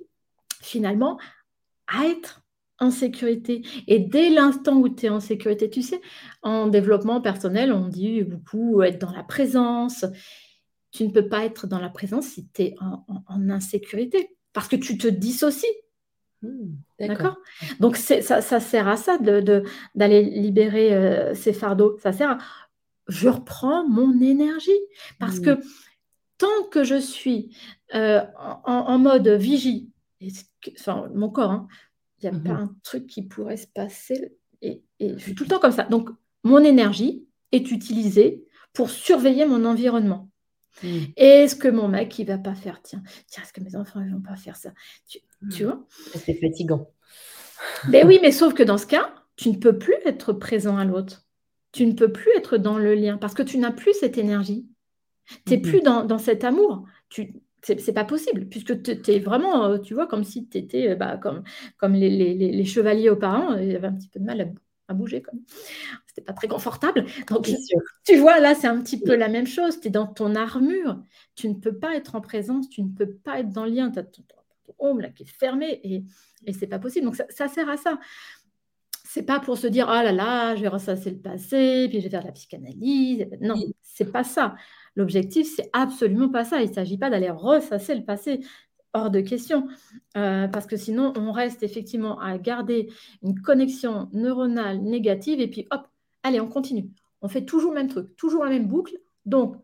finalement à être en sécurité. Et dès l'instant où tu es en sécurité, tu sais, en développement personnel, on dit beaucoup être dans la présence. Tu ne peux pas être dans la présence si tu es en, insécurité, parce que tu te dissocies. Mmh, d'accord? Donc ça, ça, sert à ça d'aller de, libérer euh, ces fardeaux. Ça sert à je reprends mon énergie. Parce mmh. que tant que je suis euh, en, mode vigie, enfin, mon corps, hein, il n'y a pas mmh un truc qui pourrait se passer. Et, je suis tout le temps comme ça. Donc, mon énergie est utilisée pour surveiller mon environnement. Mmh. Est-ce que mon mec, il va pas faire, tiens, tiens, est-ce que mes enfants, ils vont pas faire ça? Tu, mmh. vois? C'est fatigant. Ben oui, mais sauf que dans ce cas, tu ne peux plus être présent à l'autre. Tu ne peux plus être dans le lien parce que tu n'as plus cette énergie. Tu n'es mhm. plus dans, cet amour. Tu, c'est pas possible, puisque tu es vraiment, euh, tu vois, comme si tu étais euh, bah, comme, comme les, les, les, chevaliers auparavant, ils avaient un petit peu de mal à, bouger. Comme. C'était pas très confortable. Donc, tu vois, là, c'est un petit peu la même chose. Tu es dans ton armure. Tu ne peux pas être en présence, tu ne peux pas être dans le lien. Tu as ton, ton, là qui est fermé et, et c'est pas possible. Donc, ça, ça sert à ça c'est pas pour se dire oh là là, je vais ressasser le passé, puis je vais faire de la psychanalyse. Non, c'est pas ça. L'objectif, c'est absolument pas ça. Il ne s'agit pas d'aller ressasser le passé, hors de question, euh, parce que sinon, on reste effectivement à garder une connexion neuronale négative, et puis hop, allez, on continue. On fait toujours le même truc, toujours la même boucle. Donc,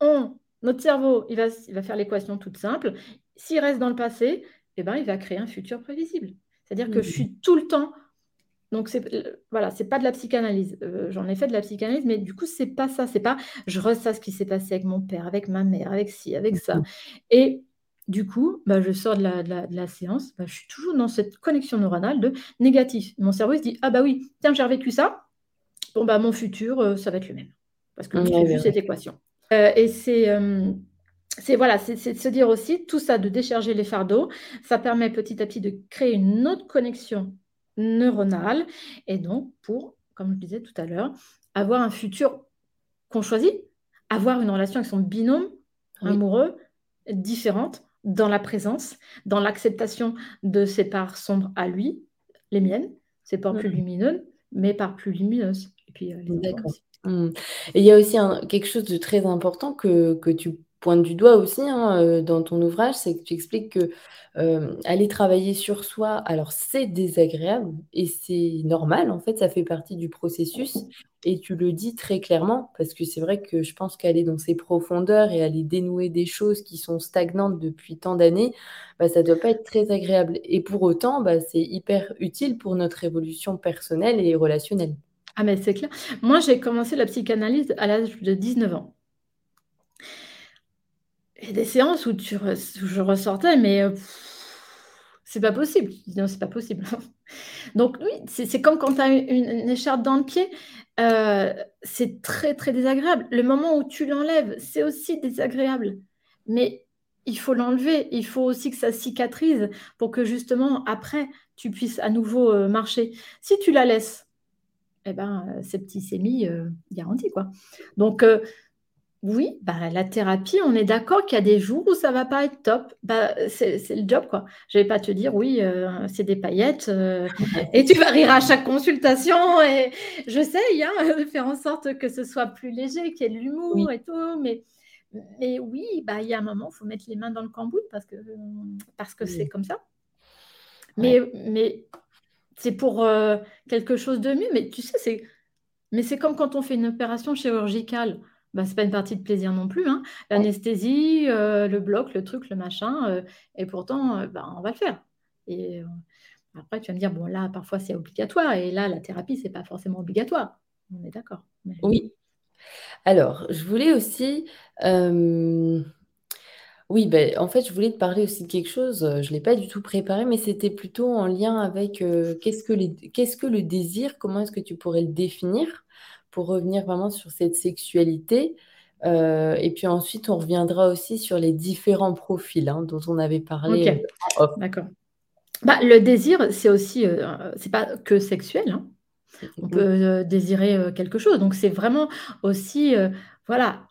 on, notre cerveau, il va, il va faire l'équation toute simple. S'il reste dans le passé, eh ben, il va créer un futur prévisible. C'est-à-dire que je suis tout le temps donc c'est euh, voilà, c'est pas de la psychanalyse. Euh, j'en ai fait de la psychanalyse, mais du coup c'est pas ça. C'est pas je ressasse ce qui s'est passé avec mon père, avec ma mère, avec ci, avec ça. Et du coup, bah, je sors de la, de la, séance, bah, je suis toujours dans cette connexion neuronale de négatif. Mon cerveau se dit ah bah oui, tiens j'ai revécu ça. Bon bah mon futur euh, ça va être le même parce que j'ai vu cette équation. et c'est c'est voilà, c'est de se dire aussi tout ça, de décharger les fardeaux, ça permet petit à petit de créer une autre connexion neuronale. Et donc, pour, comme je disais tout à l'heure, avoir un futur qu'on choisit, avoir une relation avec son binôme amoureux différente dans la présence, dans l'acceptation de ses parts sombres à lui, les miennes, ses parts plus lumineuses, mais parts plus lumineuses. Et puis, euh, D'accord. Mmh. Et il y a aussi quelque chose de très important que, que tu pointes du doigt aussi hein, euh, dans ton ouvrage, c'est que tu expliques que euh, aller travailler sur soi, alors c'est désagréable et c'est normal, en fait, ça fait partie du processus et tu le dis très clairement parce que c'est vrai que je pense qu'aller dans ces profondeurs et aller dénouer des choses qui sont stagnantes depuis tant d'années, bah, ça doit pas être très agréable et pour autant, bah, c'est hyper utile pour notre évolution personnelle et relationnelle. Ah mais c'est clair. Moi, j'ai commencé la psychanalyse à l'âge de 19 ans. Il y a des séances où, tu je ressortais, mais c'est pas possible. Non, c'est pas possible. Donc, oui, c'est comme quand tu as une, écharpe dans le pied. Euh, c'est très, très désagréable. Le moment où tu l'enlèves, c'est aussi désagréable. Mais il faut l'enlever. Il faut aussi que ça cicatrise pour que justement, après, tu puisses à nouveau euh, marcher. Si tu la laisses, eh ben, c'est petit, c'est mis, garanti, quoi. Donc, oui, bah, la thérapie, on est d'accord qu'il y a des jours où ça va pas être top. Bah, c'est le job, quoi. Je vais pas te dire, oui, euh, c'est des paillettes euh, et tu vas rire à chaque consultation. Et j'essaye hein, de faire en sorte que ce soit plus léger, qu'il y ait de l'humour et tout. Mais, mais oui, bah, il y a un moment, il faut mettre les mains dans le cambouis parce que parce que c'est comme ça. Mais, mais c'est pour euh, quelque chose de mieux. Mais tu sais, c'est mais c'est comme quand on fait une opération chirurgicale bah, c'est pas une partie de plaisir non plus. Hein. L'anesthésie, euh, le bloc, le truc, le machin, euh, et pourtant, euh, bah, on va le faire. Et après, tu vas me dire, bon, là, parfois, c'est obligatoire, et là, la thérapie, c'est pas forcément obligatoire. On est d'accord. Oui. Alors, je voulais aussi. Oui, ben, en fait, je voulais te parler aussi de quelque chose. Je ne l'ai pas du tout préparé, mais c'était plutôt en lien avec qu'est-ce que qu'est-ce que le désir, comment est-ce que tu pourrais le définir? Pour revenir vraiment sur cette sexualité. Euh, et puis ensuite, on reviendra aussi sur les différents profils hein, dont on avait parlé. Euh, D'accord. Bah, le désir, c'est aussi, euh, c'est pas que sexuel. Hein. On peut désirer quelque chose. Donc c'est vraiment aussi, voilà,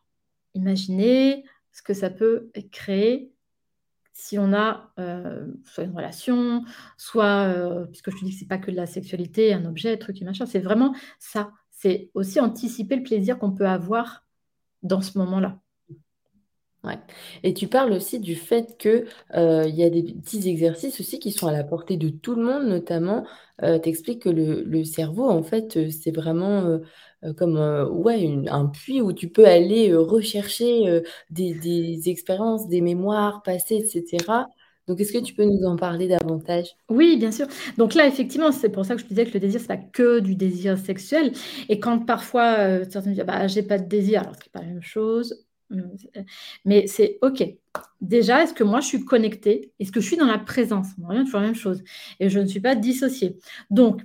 imaginer ce que ça peut créer si on a soit une relation, soit, puisque je te dis que c'est pas que de la sexualité, un objet, truc et machin, c'est vraiment ça c'est aussi anticiper le plaisir qu'on peut avoir dans ce moment-là. Et tu parles aussi du fait qu'il euh, y a des petits exercices aussi qui sont à la portée de tout le monde, notamment, euh, tu expliques que le, cerveau, en fait, euh, c'est vraiment comme ouais, un puits où tu peux aller rechercher des expériences, des mémoires passées, etc. Donc, est-ce que tu peux nous en parler davantage? Oui, bien sûr. Donc là, effectivement, c'est pour ça que je te disais que le désir, c'est pas que du désir sexuel. Et quand parfois, euh, certains me disent, bah, j'ai pas de désir, alors ce n'est pas la même chose. Mais c'est OK. Déjà, est-ce que moi, je suis connectée? Est-ce que je suis dans la présence? On revient toujours la même chose. Et je ne suis pas dissociée. Donc,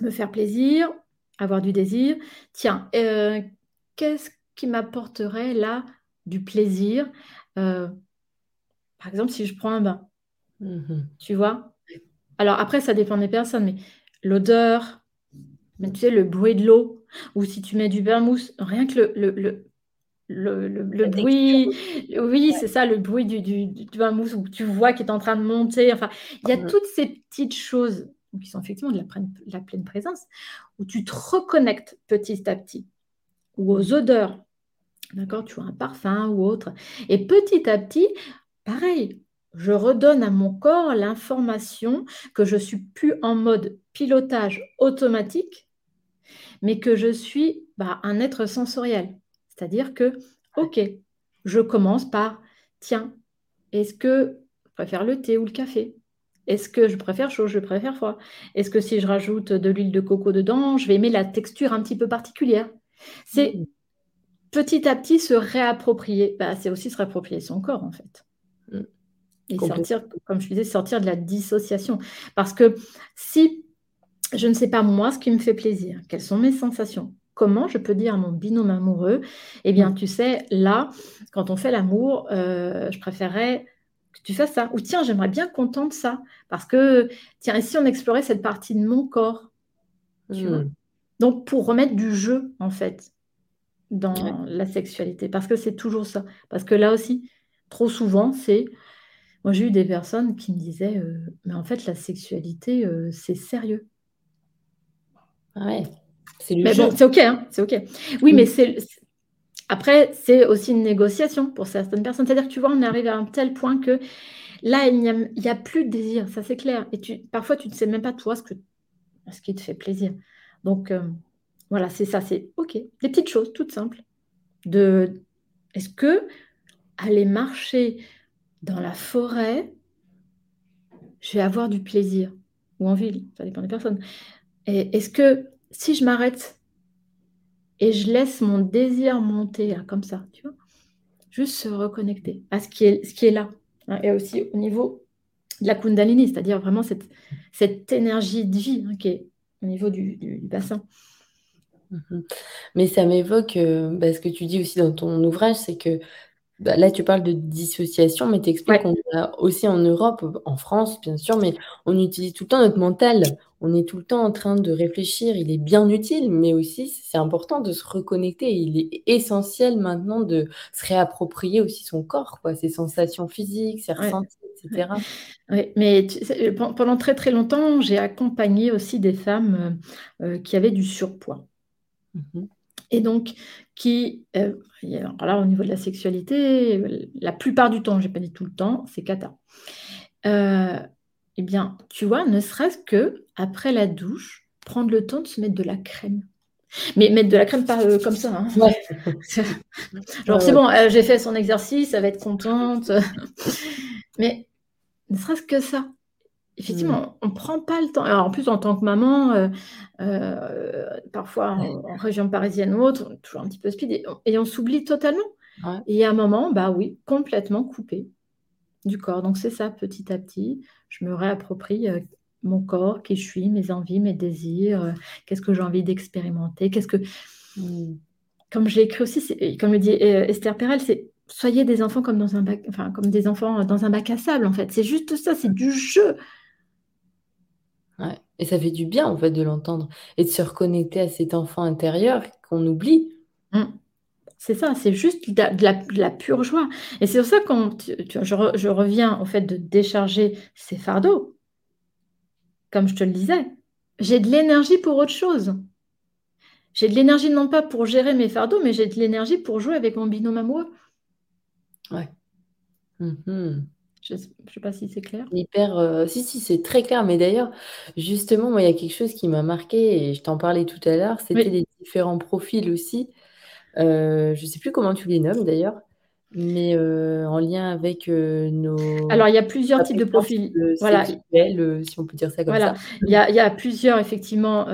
me faire plaisir, avoir du désir. Tiens, euh, qu'est-ce qui m'apporterait là du plaisir? Euh, Par exemple, si je prends un bain, mm-hmm. tu vois? Alors après, ça dépend des personnes, mais l'odeur, tu sais, le bruit de l'eau, ou si tu mets du mousse, rien que le, le, le, bruit, oui, c'est ça, le bruit du, du, du, mousse où tu vois qu'il est en train de monter. Enfin, il y a toutes ces petites choses qui sont effectivement de la, la, pleine présence, où tu te reconnectes petit à petit, ou aux odeurs, d'accord, tu vois un parfum ou autre, et petit à petit, pareil, je redonne à mon corps l'information que je suis plus en mode pilotage automatique, mais que je suis bah, un être sensoriel. C'est-à-dire que, ok, je commence par, tiens, est-ce que je préfère le thé ou le café? Est-ce que je préfère chaud, je préfère froid? Est-ce que si je rajoute de l'huile de coco dedans, je vais aimer la texture un petit peu particulière? C'est mmh. petit à petit se réapproprier. Bah, c'est aussi se réapproprier son corps, en fait. Et sortir, comme je disais, sortir de la dissociation. Parce que si je ne sais pas moi ce qui me fait plaisir, quelles sont mes sensations, comment je peux dire à mon binôme amoureux, eh bien, tu sais, là, quand on fait l'amour, euh, je préférerais que tu fasses ça. Ou tiens, j'aimerais bien qu'on tente ça. Parce que, tiens, et si on explorait cette partie de mon corps hmm. Donc, pour remettre du jeu, en fait, dans la sexualité. Parce que c'est toujours ça. Parce que là aussi, trop souvent, c'est... Moi, j'ai eu des personnes qui me disaient, euh, mais en fait, la sexualité, euh, c'est sérieux. Ouais. C'est mais bon, c'est OK, hein, c'est OK. Oui, mais c'est après, c'est aussi une négociation pour certaines personnes. C'est-à-dire que tu vois, on arrive à un tel point que là, il n'y a, a, plus de désir, ça c'est clair. Et tu, parfois, tu ne sais même pas toi ce, que, ce qui te fait plaisir. Donc, euh, voilà, c'est ça, c'est OK. Des petites choses toutes simples. De, est-ce que aller marcher dans la forêt, je vais avoir du plaisir ou en ville, ça dépend des personnes. Et est-ce que si je m'arrête et je laisse mon désir monter comme ça, tu vois, juste se reconnecter à ce qui est, là. Hein, et aussi au niveau de la Kundalini, c'est-à-dire vraiment cette, cette énergie de vie hein, qui est au niveau du, bassin. Mhm. Mais ça m'évoque euh, bah, ce que tu dis aussi dans ton ouvrage, c'est que bah, là, tu parles de dissociation, mais tu expliques qu'on a aussi en Europe, en France, bien sûr, mais on utilise tout le temps notre mental. On est tout le temps en train de réfléchir. Il est bien utile, mais aussi, c'est important de se reconnecter. Il est essentiel maintenant de se réapproprier aussi son corps, quoi, ses sensations physiques, ses ressentis, etc. Oui, mais pendant très très longtemps, j'ai accompagné aussi des femmes euh, euh, qui avaient du surpoids. Mmh et donc qui, euh, alors là, au niveau de la sexualité, la plupart du temps, je n'ai pas dit tout le temps, c'est cata. Euh, eh bien, tu vois, ne serait-ce que après la douche, prendre le temps de se mettre de la crème. Mais mettre de la crème pas euh, comme ça. Hein. Genre, c'est bon, j'ai fait son exercice, elle va être contente. Mais ne serait-ce que ça. Effectivement, mm. on ne prend pas le temps. Alors, en plus, en tant que maman, euh, euh, parfois en, région parisienne ou autre, toujours un petit peu speed, et, on, s'oublie totalement. Et à un moment, bah oui, complètement coupé du corps. Donc, c'est ça, petit à petit, je me réapproprie euh, mon corps, qui je suis, mes envies, mes désirs, qu'est-ce que j'ai envie d'expérimenter, qu'est-ce que. Mm. Comme je l'ai écrit aussi, comme le dit Esther Perel, c'est soyez des enfants comme dans un bac, enfin comme des enfants dans un bac à sable en fait. C'est juste ça, c'est du jeu. Et ça fait du bien, en fait, de l'entendre et de se reconnecter à cet enfant intérieur qu'on oublie. Mmh. C'est ça, c'est juste de la, pure joie. Et c'est pour ça que je, je, reviens au fait de décharger ces fardeaux. Comme je te le disais, j'ai de l'énergie pour autre chose. J'ai de l'énergie non pas pour gérer mes fardeaux, mais j'ai de l'énergie pour jouer avec mon binôme amoureux. Ouais. Mmh je ne sais pas si c'est clair. Hyper, euh, si, si, c'est très clair. Mais d'ailleurs, justement, moi, il y a quelque chose qui m'a marqué et je t'en parlais tout à l'heure, c'était les différents profils aussi. Euh, je ne sais plus comment tu les nommes d'ailleurs, mais euh, en lien avec nos. Alors, il y a plusieurs types de profils. Voilà. si on peut dire ça comme voilà. ça. Il y a, il y a plusieurs, effectivement.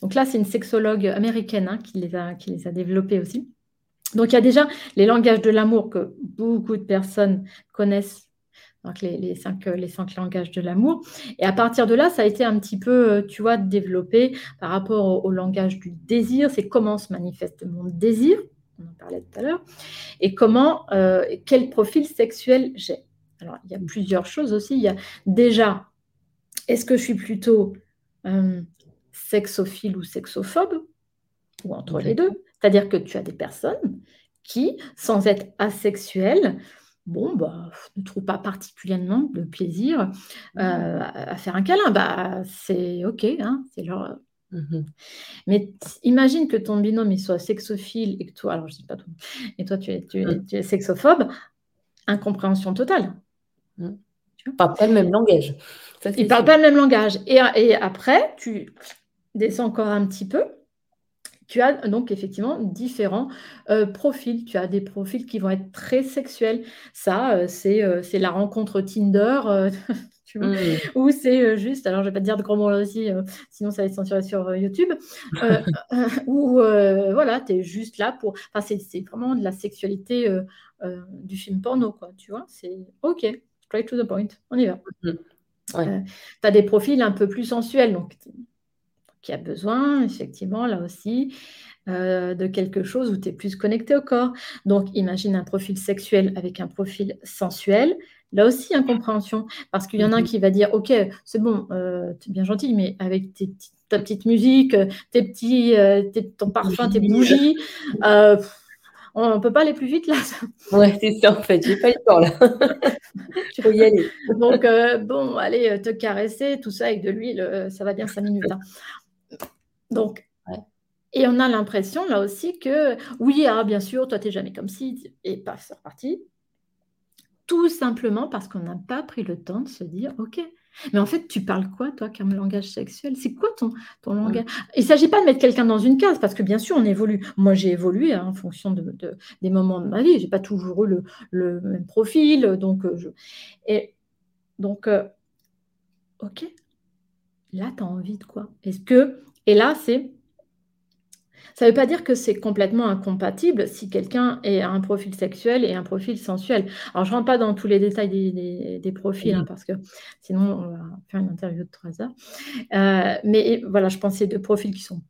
donc là, c'est une sexologue américaine hein, qui, les a, qui les a développés aussi. Donc il y a déjà les langages de l'amour que beaucoup de personnes connaissent donc les, cinq, les cinq langages de l'amour. Et à partir de là, ça a été un petit peu, tu vois, développé par rapport au, langage du désir. C'est comment se manifeste mon désir, on en parlait tout à l'heure, et comment, euh, quel profil sexuel j'ai. Alors, il y a plusieurs choses aussi. Il y a déjà, est-ce que je suis plutôt euh, sexophile ou sexophobe, ou entre les deux? C'est-à-dire que tu as des personnes qui, sans être asexuelles, bon, bah, ne trouve pas particulièrement de plaisir euh, à faire un câlin. Bah, c'est OK, hein, c'est leur. Mmh Mais imagine que ton binôme il soit sexophile et que toi, alors je dis pas tout, et toi tu es, tu es, mmh. sexophobe, incompréhension totale. Mmh. Ils ne parlent pas le même langage. Ils ne parlent pas le même langage. Et, et après, tu descends encore un petit peu tu as donc effectivement différents euh, profils. Tu as des profils qui vont être très sexuels. Ça, euh, euh, c'est la rencontre Tinder. Tu vois, mmh. Ou c'est juste, alors je vais pas te dire de gros mots aussi, sinon ça va être censuré sur YouTube, ou voilà, tu es juste là pour. Enfin, c'est vraiment de la sexualité du film porno, quoi, tu vois. C'est OK, straight to the point, on y va. Mmh. tu as des profils un peu plus sensuels, donc qui a besoin, effectivement, là aussi, euh, de quelque chose où tu es plus connecté au corps. Donc, imagine un profil sexuel avec un profil sensuel. Là aussi, incompréhension. Parce qu'il y en a un mhm. qui va dire Ok, c'est bon, euh, tu es bien gentil, mais avec ta petite musique, tes petits, euh, ton parfum, tes bougies, on ne peut pas aller plus vite là. Ouais, c'est ça en fait, j'ai pas le temps là. Tu peux y aller. Donc, bon, allez, te caresser, tout ça avec de l'huile, ça va bien cinq minutes. Hein. Donc, et on a l'impression là aussi que, oui, ah, bien sûr, toi, tu n'es jamais comme si, et paf, c'est reparti. Tout simplement parce qu'on n'a pas pris le temps de se dire, OK, mais en fait, tu parles quoi, toi, comme langage sexuel? C'est quoi ton, ton langage? Il ne s'agit pas de mettre quelqu'un dans une case, parce que bien sûr, on évolue. Moi, j'ai évolué hein, en fonction de, des moments de ma vie. Je n'ai pas toujours eu le, même profil. Donc, euh, je... Et, donc euh, OK, là, tu as envie de quoi? Est-ce que et là, c'est ça ne veut pas dire que c'est complètement incompatible si quelqu'un a un profil sexuel et un profil sensuel. Alors, je ne rentre pas dans tous les détails des, profils, hein, parce que sinon, on va faire une interview de trois heures. Euh, mais voilà, je pense que c'est deux profils qui, sont,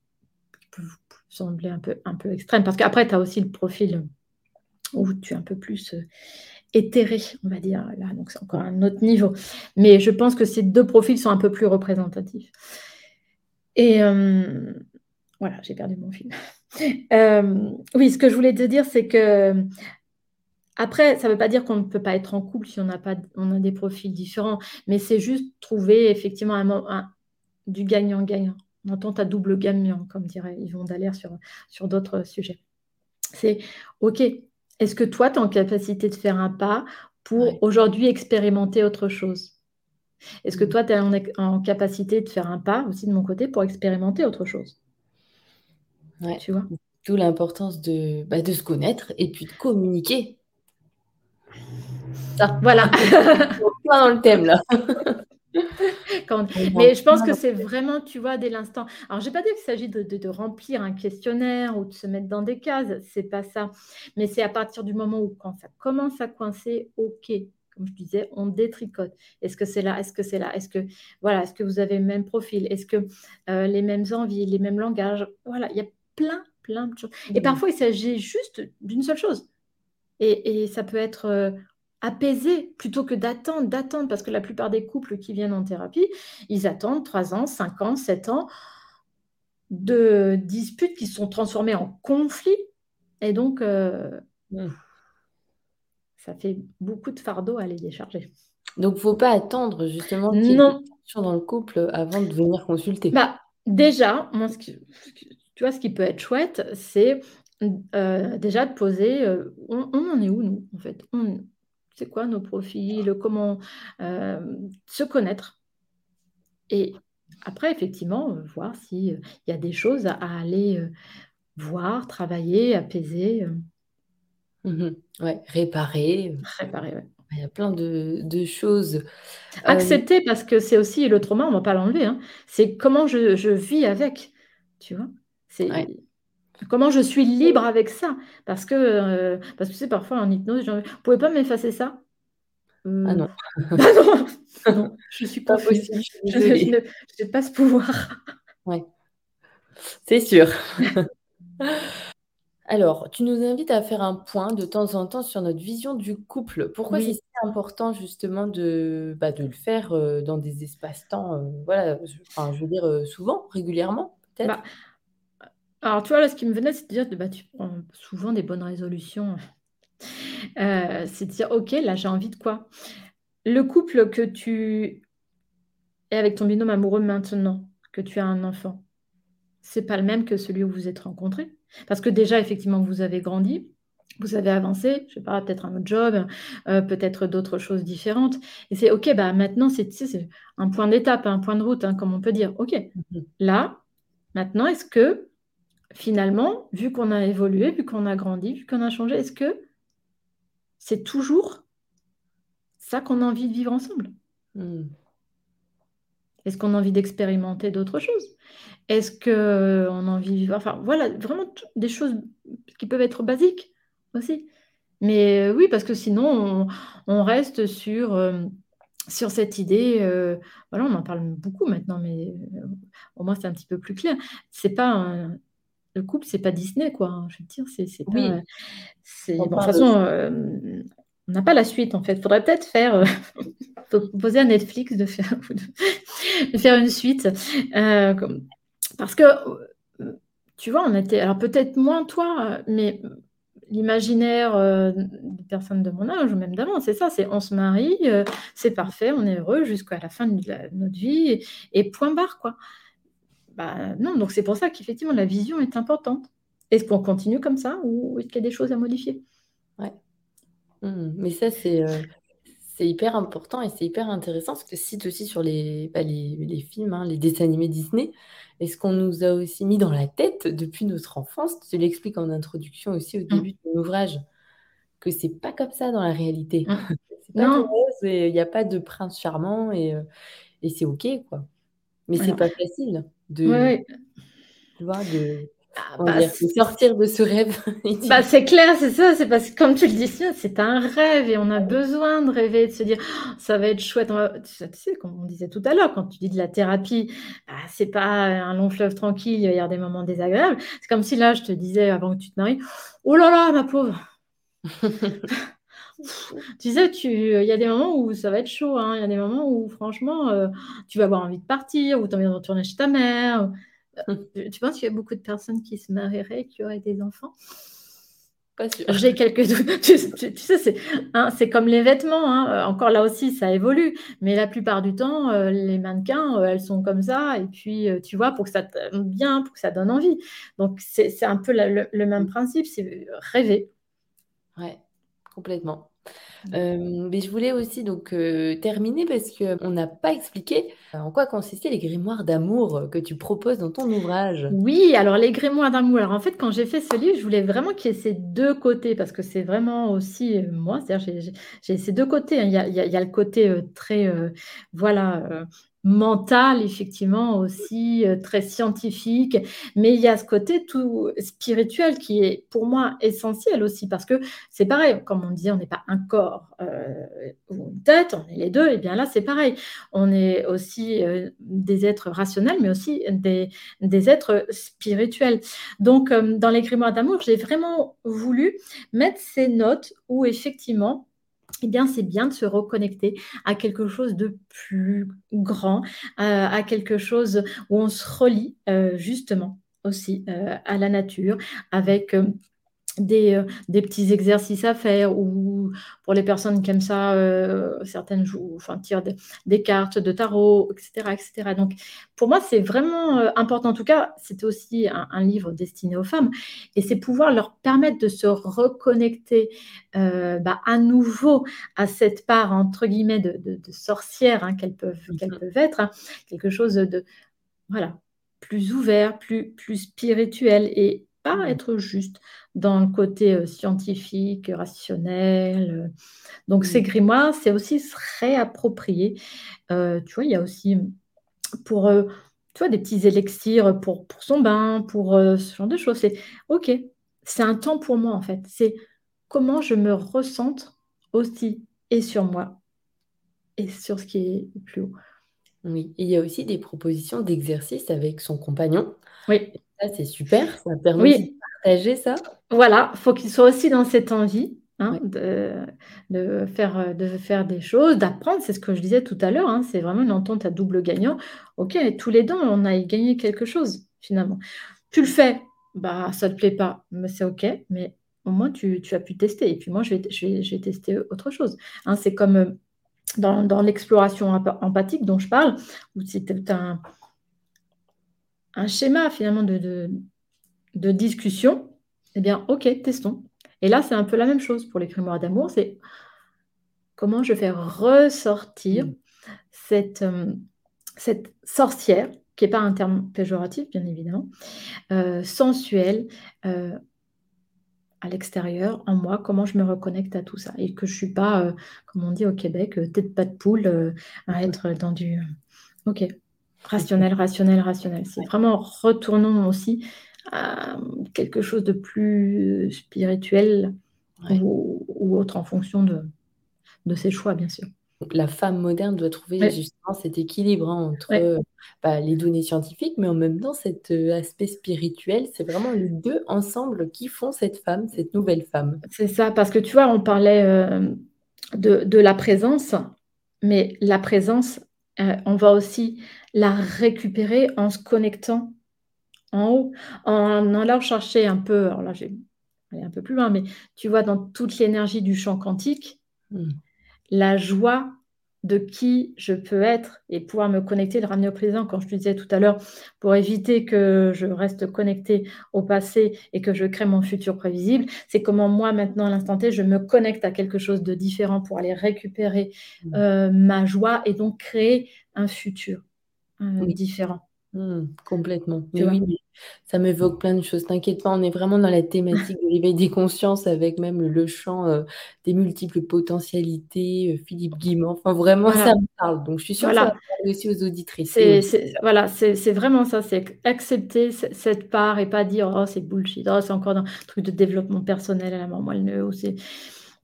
peuvent sembler un peu, un peu extrêmes, parce qu'après, tu as aussi le profil où tu es un peu plus euh, éthéré, on va dire. Là, donc, c'est encore un autre niveau. Mais je pense que ces deux profils sont un peu plus représentatifs. Et euh, voilà, j'ai perdu mon fil. Euh, oui, ce que je voulais te dire, c'est que après, ça ne veut pas dire qu'on ne peut pas être en couple si on, a pas, on a des profils différents, mais c'est juste trouver effectivement un, du gagnant-gagnant. On entend ta double gagnant, comme dirait Yvon Dallaire sur, sur d'autres sujets. C'est OK, est-ce que toi, tu es en capacité de faire un pas pour aujourd'hui expérimenter autre chose? Est-ce que mm. toi, tu es en, capacité de faire un pas aussi de mon côté pour expérimenter autre chose? Ouais. Tu vois? D'où l'importance de, bah, de se connaître et puis de communiquer. Ça. Voilà. pas dans le thème là. Mais je pense que c'est vraiment, tu vois, dès l'instant. Alors, je n'ai pas dit qu'il s'agit de, de, remplir un questionnaire ou de se mettre dans des cases, c'est pas ça. Mais c'est à partir du moment où, quand ça commence à coincer, ok, comme je disais, on détricote. Est-ce que c'est là? Est-ce que c'est là? Est-ce que voilà Est-ce que vous avez le même profil? Est-ce que euh, les mêmes envies, les mêmes langages? Voilà, il y a plein, plein de choses. Et mmh. parfois, il s'agit juste d'une seule chose. Et, ça peut être euh, apaisé plutôt que d'attendre, d'attendre, parce que la plupart des couples qui viennent en thérapie, ils attendent 3 ans, 5 ans, 7 ans de disputes qui sont transformées en conflits. Et donc, euh, mmh ça fait beaucoup de fardeau à les décharger. Donc, il ne faut pas attendre justement qu'il y ait une dans le couple avant de venir consulter. Bah, déjà, moi, ce tu vois, ce qui peut être chouette, c'est euh, déjà de poser euh, on, en est où, nous, en fait? C'est quoi nos profils? Comment euh, se connaître? Et après, effectivement, voir s'il y a des choses à aller voir, travailler, apaiser. Mmh ouais, réparer. Réparer, ouais. Il y a plein de, choses. Euh, Accepter, parce que c'est aussi le trauma, on ne va pas l'enlever. Hein. C'est comment je, vis avec, tu vois? C'est Comment je suis libre avec ça? Parce que, euh, parce que c'est parfois en hypnose, genre, vous pouvez pas m'effacer ça? Euh, Ah non. bah non, non, je suis pas possible. Je, n'ai pas ce pouvoir. Ouais, c'est sûr. Alors, tu nous invites à faire un point de temps en temps sur notre vision du couple. Pourquoi c'est si important justement de, bah, de le faire euh, dans des espaces-temps, voilà, enfin, je veux dire souvent, régulièrement, peut-être? Bah, alors, tu vois, là, ce qui me venait, c'est de dire, bah, tu prends souvent des bonnes résolutions. Euh, c'est de dire, OK, là, j'ai envie de quoi? Le couple que tu es avec ton binôme amoureux maintenant, que tu as un enfant, c'est pas le même que celui où vous êtes rencontrés? Parce que déjà, effectivement, vous avez grandi, vous avez avancé, je sais pas, peut-être un autre job, euh, peut-être d'autres choses différentes. Et c'est OK, bah maintenant, c'est un point d'étape, un point de route, hein, comme on peut dire. OK, mmh là, maintenant, est-ce que finalement, vu qu'on a évolué, vu qu'on a grandi, vu qu'on a changé, est-ce que c'est toujours ça qu'on a envie de vivre ensemble? Hmm. Est-ce qu'on a envie d'expérimenter d'autres choses? Est-ce qu'on a envie de vivre... Enfin, voilà, vraiment des choses qui peuvent être basiques aussi. Mais euh, oui, parce que sinon, on, reste sur, euh, sur cette idée. Euh, voilà, on en parle beaucoup maintenant, mais au moins c'est un petit peu plus clair. C'est pas un, le couple, c'est pas Disney, quoi. Hein, je veux dire, c'est pas. de toute façon, on n'a pas la suite, en fait. Il faudrait peut-être faire. Euh, proposer à Netflix de faire, de faire une suite. Euh, parce que, tu vois, on était. Alors, peut-être moins toi, mais l'imaginaire des personnes de mon âge, ou même d'avant, c'est ça, c'est on se marie, c'est parfait, on est heureux jusqu'à la fin de, notre vie, et, point barre, quoi. Bah, non, donc c'est pour ça qu'effectivement la vision est importante. Est-ce qu'on continue comme ça ou est-ce qu'il y a des choses à modifier? Ouais. Mmh, mais ça, c'est euh, c'est hyper important et c'est hyper intéressant parce que cite aussi sur les, bah, les, les, films, hein, les dessins animés Disney, et ce qu'on nous a aussi mis dans la tête depuis notre enfance. Tu l'expliques en introduction aussi au mmh. début de ton ouvrage, que c'est pas comme ça dans la réalité. Mmh. non. il n'y a pas de prince charmant et, euh, et c'est OK, quoi. Mais c'est pas facile de, tu vois, de, ah, bah, sortir de ce rêve. bah, c'est clair, c'est ça, c'est parce que comme tu le dis, c'est un rêve et on a besoin de rêver, de se dire oh, ça va être chouette. Tu sais, comme on disait tout à l'heure, quand tu dis de la thérapie, bah, c'est pas un long fleuve tranquille, il y a des moments désagréables. C'est comme si là, je te disais avant que tu te maries, oh là là, ma pauvre. tu sais, il y a des moments où ça va être chaud. Hein. Il y a des moments où, franchement, euh, tu vas avoir envie de partir ou tu as envie de retourner chez ta mère. Euh, tu penses qu'il y a beaucoup de personnes qui se marieraient, qui auraient des enfants? J'ai quelques doutes. Tu, sais, hein, c'est comme les vêtements. Hein. Euh, encore là aussi, ça évolue. Mais la plupart du temps, les mannequins, elles sont comme ça. Et puis, tu vois, pour que ça bien, pour que ça donne envie. Donc, c'est un peu le, le même principe. C'est rêver. Ouais, complètement. Euh, mais je voulais aussi donc euh, terminer parce qu'on n'a pas expliqué en quoi consistaient les grimoires d'amour que tu proposes dans ton ouvrage. Oui, alors les grimoires d'amour. Alors en fait, quand j'ai fait ce livre, je voulais vraiment qu'il y ait ces deux côtés parce que c'est vraiment aussi euh, moi, c'est-à-dire j'ai ces deux côtés. Hein. Il, y a, il, y a, le côté très voilà mental, effectivement, aussi euh, très scientifique, mais il y a ce côté tout spirituel qui est pour moi essentiel aussi, parce que c'est pareil, comme on dit, on n'est pas un corps euh, ou une tête, on est les deux, et bien là c'est pareil, on est aussi euh, des êtres rationnels, mais aussi des, des êtres spirituels. Donc dans les grimoires d'amour, j'ai vraiment voulu mettre ces notes où effectivement, eh bien, c'est bien de se reconnecter à quelque chose de plus grand, euh, à quelque chose où on se relie euh, justement aussi euh, à la nature, avec des, des, petits exercices à faire ou pour les personnes qui aiment ça, certaines jouent, enfin, tirent des, cartes de tarot, etc. etc. Donc, pour moi, c'est vraiment important. En tout cas, c'était aussi un, livre destiné aux femmes et c'est pouvoir leur permettre de se reconnecter bah, à nouveau à cette part, entre guillemets, de, de, sorcière hein, qu'elles peuvent, peuvent être, hein. quelque chose de, voilà, plus ouvert, plus, plus spirituel et pas mmh être juste dans le côté scientifique, rationnel. Donc, ces mmh. grimoires, c'est aussi se réapproprier. Euh, tu vois, il y a aussi pour tu vois, des petits élixirs pour, pour son bain, pour euh, ce genre de choses. C'est OK, c'est un temps pour moi en fait. C'est comment je me ressente aussi et sur moi et sur ce qui est plus haut. Oui, et il y a aussi des propositions d'exercice avec son compagnon. Oui. Ça, c'est super, ça permet de partager ça. Voilà, faut qu'il soit aussi dans cette envie Hein, de, faire, de faire des choses, d'apprendre, c'est ce que je disais tout à l'heure, hein, c'est vraiment une entente à double gagnant. Ok, tous les deux, on a gagné quelque chose, finalement. Tu le fais, bah ça ne te plaît pas, mais c'est ok, mais au moins tu, as pu tester. Et puis moi, je vais, je tester autre chose. Hein, c'est comme euh, dans, l'exploration empathique dont je parle, où c'est un, un schéma finalement de, de, de discussion. Eh bien, ok, testons. Et là, c'est un peu la même chose pour les grimoires d'amour, c'est comment je fais ressortir mm. cette, euh, cette sorcière, qui n'est pas un terme péjoratif, bien évidemment, euh, sensuelle, euh, à l'extérieur, en moi, comment je me reconnecte à tout ça. Et que je ne suis pas, comme on dit au Québec, tête pas de poule, à être dans du... ok, rationnel, rationnel, rationnel. C'est vraiment retournons aussi quelque chose de plus spirituel ou, autre en fonction de, de ses choix, bien sûr. La femme moderne doit trouver justement cet équilibre hein, entre bah, les données scientifiques, mais en même temps cet euh, aspect spirituel. C'est vraiment les deux ensemble qui font cette femme, cette nouvelle femme. C'est ça, parce que tu vois, on parlait euh, de, de, la présence, mais la présence, euh, on va aussi la récupérer en se connectant en haut, en allant chercher un peu, alors là j'ai aller un peu plus loin, mais tu vois dans toute l'énergie du champ quantique, hmm. la joie de qui je peux être et pouvoir me connecter, le ramener au présent, quand je te disais tout à l'heure, pour éviter que je reste connecté au passé et que je crée mon futur prévisible, c'est comment moi maintenant à l'instant T, je me connecte à quelque chose de différent pour aller récupérer hmm. euh, ma joie et donc créer un futur euh, différent. Hmm, complètement. oui, ça m'évoque plein de choses. T'inquiète pas, on est vraiment dans la thématique de l'éveil des consciences avec même le chant euh, des multiples potentialités, euh, Philippe Guimand. Enfin, vraiment, ça me parle. Donc, je suis sûre que ça va parler aussi aux auditrices. C'est, voilà, c'est, vraiment ça. C'est accepter cette part et pas dire oh c'est bullshit, oh, c'est encore un truc de développement personnel à la mort moelle c'est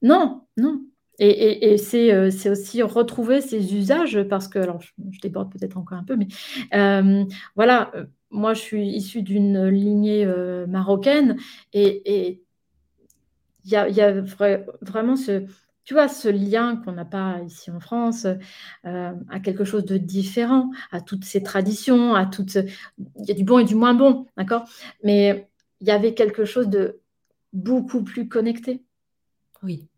non, non. Et, euh, c'est aussi retrouver ces usages, parce que, alors je, déborde peut-être encore un peu, mais euh, voilà, euh, moi je suis issue d'une lignée marocaine et il y a, vraiment ce, tu vois, ce lien qu'on n'a pas ici en France à quelque chose de différent, à toutes ces traditions, à toutes... Il y a du bon et du moins bon, d'accord? Mais il y avait quelque chose de beaucoup plus connecté. Oui.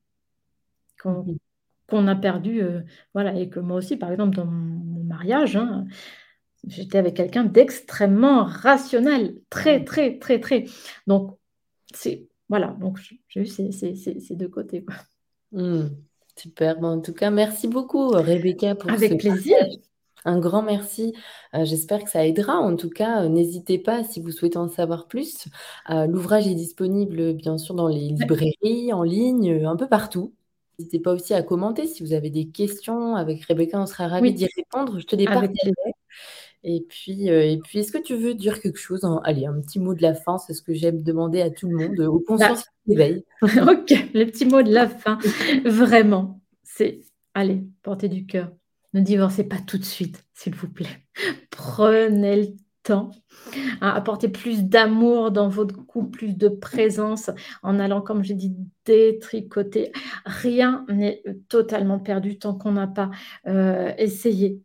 Mmh qu'on a perdu, euh, voilà, et que moi aussi, par exemple, dans mon, mariage, hein, j'étais avec quelqu'un d'extrêmement rationnel, très, mmh. très, très, très. Donc, c'est, voilà, donc j'ai eu ces, deux côtés. Mmh. super, en tout cas, merci beaucoup, Rebecca, pour Avec plaisir. Un grand merci. Euh, j'espère que ça aidera. En tout cas, euh, n'hésitez pas si vous souhaitez en savoir plus. L'ouvrage est disponible, bien sûr, dans les librairies, en ligne, un peu partout. N'hésitez pas aussi à commenter si vous avez des questions. Avec Rebecca, on sera ravis d'y répondre. Je te départagerai. Et puis, euh, et puis est-ce que tu veux dire quelque chose Allez, un petit mot de la fin, c'est ce que j'aime demander à tout le monde, au conscience bah, d'éveil. ok, le petit mot de la fin. Vraiment, c'est, allez, portez du cœur. Ne divorcez pas tout de suite, s'il vous plaît. Prenez le temps à apporter plus d'amour dans votre couple, plus de présence en allant, comme j'ai dit, détricoter. Rien n'est totalement perdu tant qu'on n'a pas euh, essayé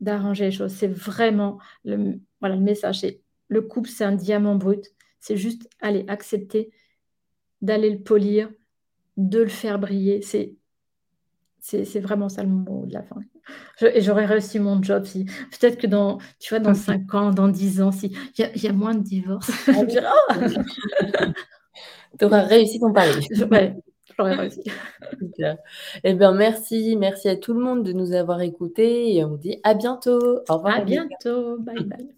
d'arranger les choses. C'est vraiment le, voilà, le message. Le couple, c'est un diamant brut. C'est juste aller accepter d'aller le polir, de le faire briller. C'est c'est vraiment ça le mot de la fin. Et j'aurais réussi mon job si peut-être que dans tu vois dans 5 ans, dans 10 ans, si il y, a moins de divorces. Ah tu auras réussi ton pari. Ouais, j'aurais réussi. Eh bien, merci, merci à tout le monde de nous avoir écoutés et on dit à bientôt. Au revoir. À bientôt. Bye bye.